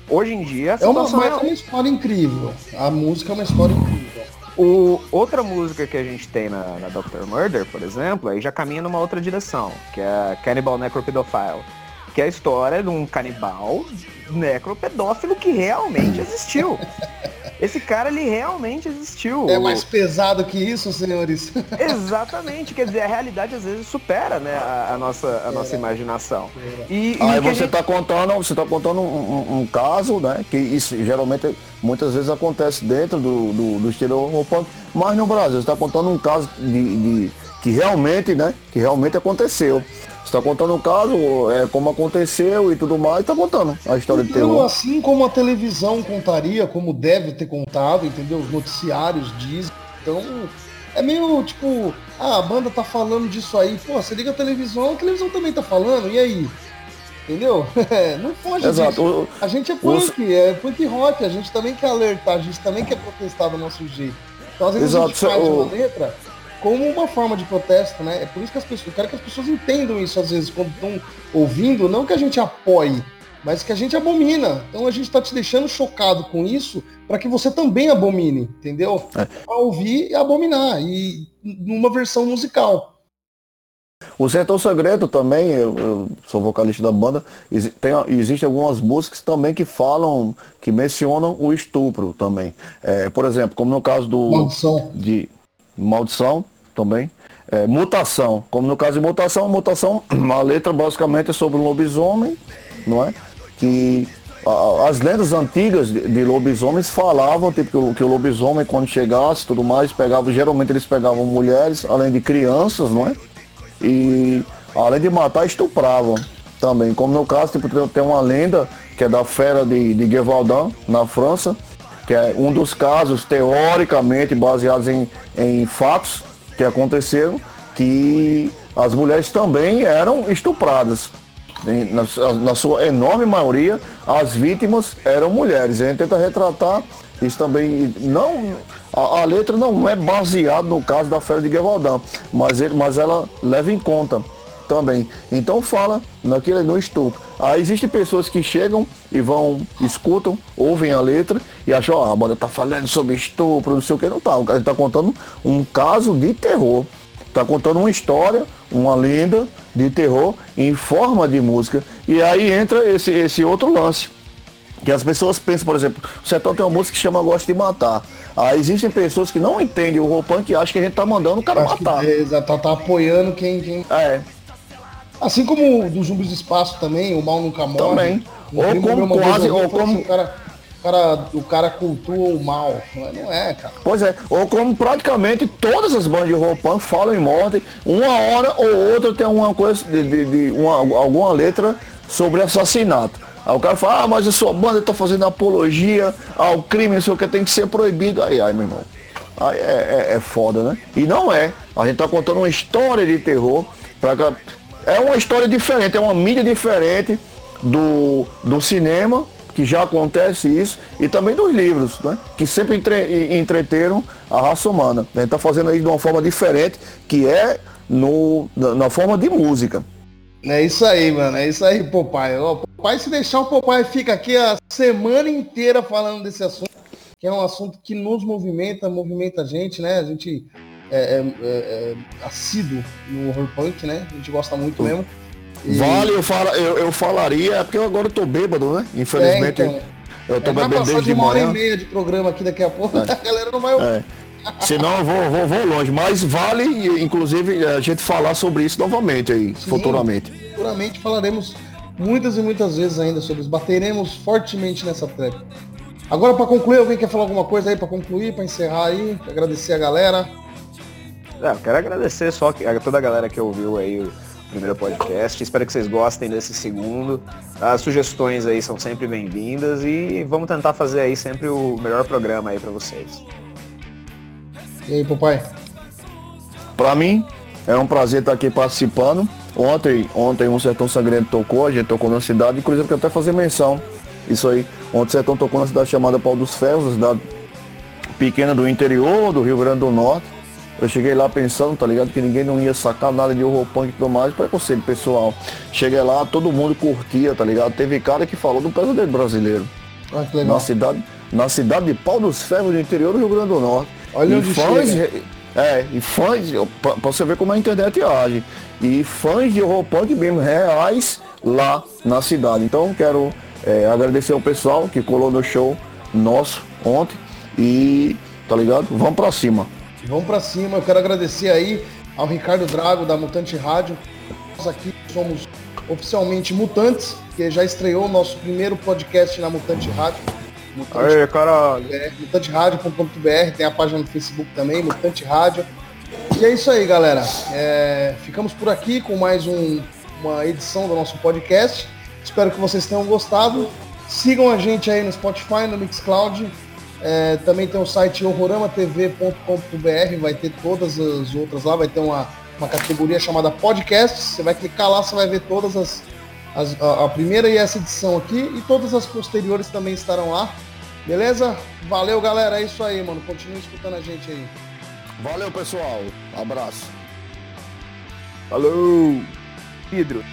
Hoje em dia.
É uma, é uma história incrível. A música é uma história incrível.
O, outra música que a gente tem na, na Doctor Murder, por exemplo, aí já caminha numa outra direção, que é Cannibal Necropedophile, que é a história de um canibal necropedófilo que realmente existiu. Esse cara, ele realmente existiu.
É mais pesado que isso, senhores.
Exatamente, quer dizer, a realidade às vezes supera, né, a, a nossa, a nossa imaginação.
E, Aí você está gente... contando, você tá contando um, um, um, caso, né, que isso geralmente muitas vezes acontece dentro do, do, do estilo punk, mas no Brasil, você está contando um caso de, de, que realmente, né, que realmente aconteceu está contando o caso, é, como aconteceu e tudo mais, está contando a história
então,
de terror.
Assim como a televisão contaria, como deve ter contado, entendeu? Os noticiários dizem. Então, é meio tipo, ah, a banda tá falando disso aí, pô, você liga a televisão, a televisão também tá falando, e aí? Entendeu? não foge Exato. disso. A gente é punk, o... é punk rock, a gente também quer alertar, a gente também quer protestar do nosso jeito. Então às vezes Exato. a gente faz o... uma letra como uma forma de protesto, né? É por isso que as pessoas, eu quero que as pessoas entendam isso às vezes quando estão ouvindo, não que a gente apoie, mas que a gente abomina. Então a gente está te deixando chocado com isso para que você também abomine, entendeu? É. A ouvir e abominar e numa versão musical.
O Sertão Segredo também, eu, eu, sou vocalista da banda, tem, existem algumas músicas também que falam, que mencionam o estupro também. É, por exemplo, como no caso do.
Maldição.
De maldição, também. É, mutação, como no caso de mutação, mutação, a letra basicamente é sobre um lobisomem, não é? Que a, as lendas antigas de, de, lobisomens falavam tipo, que o, que o lobisomem quando chegasse tudo mais, pegava, geralmente eles pegavam mulheres, além de crianças, não é? E além de matar, estupravam também. Como no caso, tipo, tem uma lenda que é da fera de, de Gevaldin, na França, que é um dos casos teoricamente baseados em, em fatos que aconteceram, que as mulheres também eram estupradas. Na, na, sua enorme maioria, as vítimas eram mulheres. A gente tenta retratar isso também. Não, a, a letra não é baseada no caso da Fera de Guevaldão, mas, mas ela leva em conta também. Então fala naquele no estupro. Aí existem pessoas que chegam e vão, escutam, ouvem a letra e acham, ó, oh, a banda tá falando sobre estupro, não sei o que, não tá. O cara tá contando um caso de terror. Tá contando uma história, uma lenda de terror em forma de música. E aí entra esse, esse outro lance. Que as pessoas pensam, por exemplo, o Sertão tem uma música que chama Gosto de Matar. Aí existem pessoas que não entendem o roupão que acham que a gente tá mandando o cara Acho matar.
Que, é, tá, tá apoiando quem, quem.
É.
Assim como dos zumbis do espaço também, o mal nunca morre.
Também. Ou como quase, ou como... Assim,
o, cara, o, cara, o cara cultua o mal. Não é, cara.
Pois é, ou como praticamente todas as bandas de roupão falam em morte, uma hora ou outra tem uma coisa de, de, de uma, alguma letra sobre assassinato. Aí o cara fala, ah, mas a sua banda está fazendo apologia ao crime, isso que tem que ser proibido. Aí, ai, meu irmão. Aí é, é, é foda, né? E não é. A gente está contando uma história de terror para é uma história diferente, é uma mídia diferente do, do cinema, que já acontece isso, e também dos livros, né? que sempre entre, entreteram a raça humana. A gente está fazendo aí de uma forma diferente, que é no, na, na, forma de música.
É isso aí, mano. É isso aí, Popeye. O Popeye, se deixar o Popeye fica aqui a semana inteira falando desse assunto, que é um assunto que nos movimenta, movimenta a gente, né? A gente é, é, é, é, assíduo no horror punk, né? A gente gosta muito mesmo.
E... Vale, eu, falo, eu, eu falaria, é porque eu agora tô bêbado, né? Infelizmente. É, então, eu tô bebendo desde de
uma hora e meia de programa aqui daqui a pouco, a galera não vai ouvir.
Senão eu vou, vou, vou longe. Mas vale, inclusive, a gente falar sobre isso novamente aí, Sim, futuramente.
Futuramente falaremos muitas e muitas vezes ainda sobre isso. Bateremos fortemente nessa treca. Agora, para concluir, alguém quer falar alguma coisa aí para concluir, para encerrar aí? Agradecer a galera.
É, eu quero agradecer só a toda a galera que ouviu aí o primeiro podcast. Espero que vocês gostem desse segundo. As sugestões aí são sempre bem-vindas e vamos tentar fazer aí sempre o melhor programa aí para vocês.
E aí, papai?
Para mim, é um prazer estar aqui participando. Ontem, ontem um Sertão Sangrento tocou, a gente tocou na cidade, inclusive eu quero até fazer menção. Isso aí. Ontem o Sertão tocou na cidade chamada Pau dos Ferros, cidade pequena do interior do Rio Grande do Norte. Eu cheguei lá pensando, tá ligado? Que ninguém não ia sacar nada de horror punk e tudo mais, preconceito pessoal. Cheguei lá, todo mundo curtia, tá ligado? Teve cara que falou do pesadelo brasileiro.
Ah, que legal.
Na cidade, na cidade de Pau dos Ferros, do interior do Rio Grande do Norte.
Olha e onde fãs, chega.
É, e fãs, pra, pra você ver como a internet age. E fãs de horror punk mesmo, reais, lá na cidade. Então quero é, agradecer ao pessoal que colou no show nosso ontem E, tá ligado? Vamos pra cima.
Vamos pra cima. Eu quero agradecer aí ao Ricardo Drago da Mutante Rádio. Nós aqui somos oficialmente Mutantes, que já estreou o nosso primeiro podcast na Mutante Rádio.
Mutante, Aê, caralho.
É, mutanterádio.com.br, tem a página no Facebook também, Mutante Rádio. E é isso aí, galera. É, ficamos por aqui com mais um, uma edição do nosso podcast. Espero que vocês tenham gostado. Sigam a gente aí no Spotify, no Mixcloud. É, também tem o site horroramatv.com.br, vai ter todas as outras lá, vai ter uma, uma categoria chamada podcast. Você vai clicar lá, você vai ver todas as, as a, a primeira e essa edição aqui e todas as posteriores também estarão lá. Beleza? Valeu, galera. É isso aí, mano. Continue escutando a gente aí.
Valeu, pessoal. Abraço.
Falou. Pedro.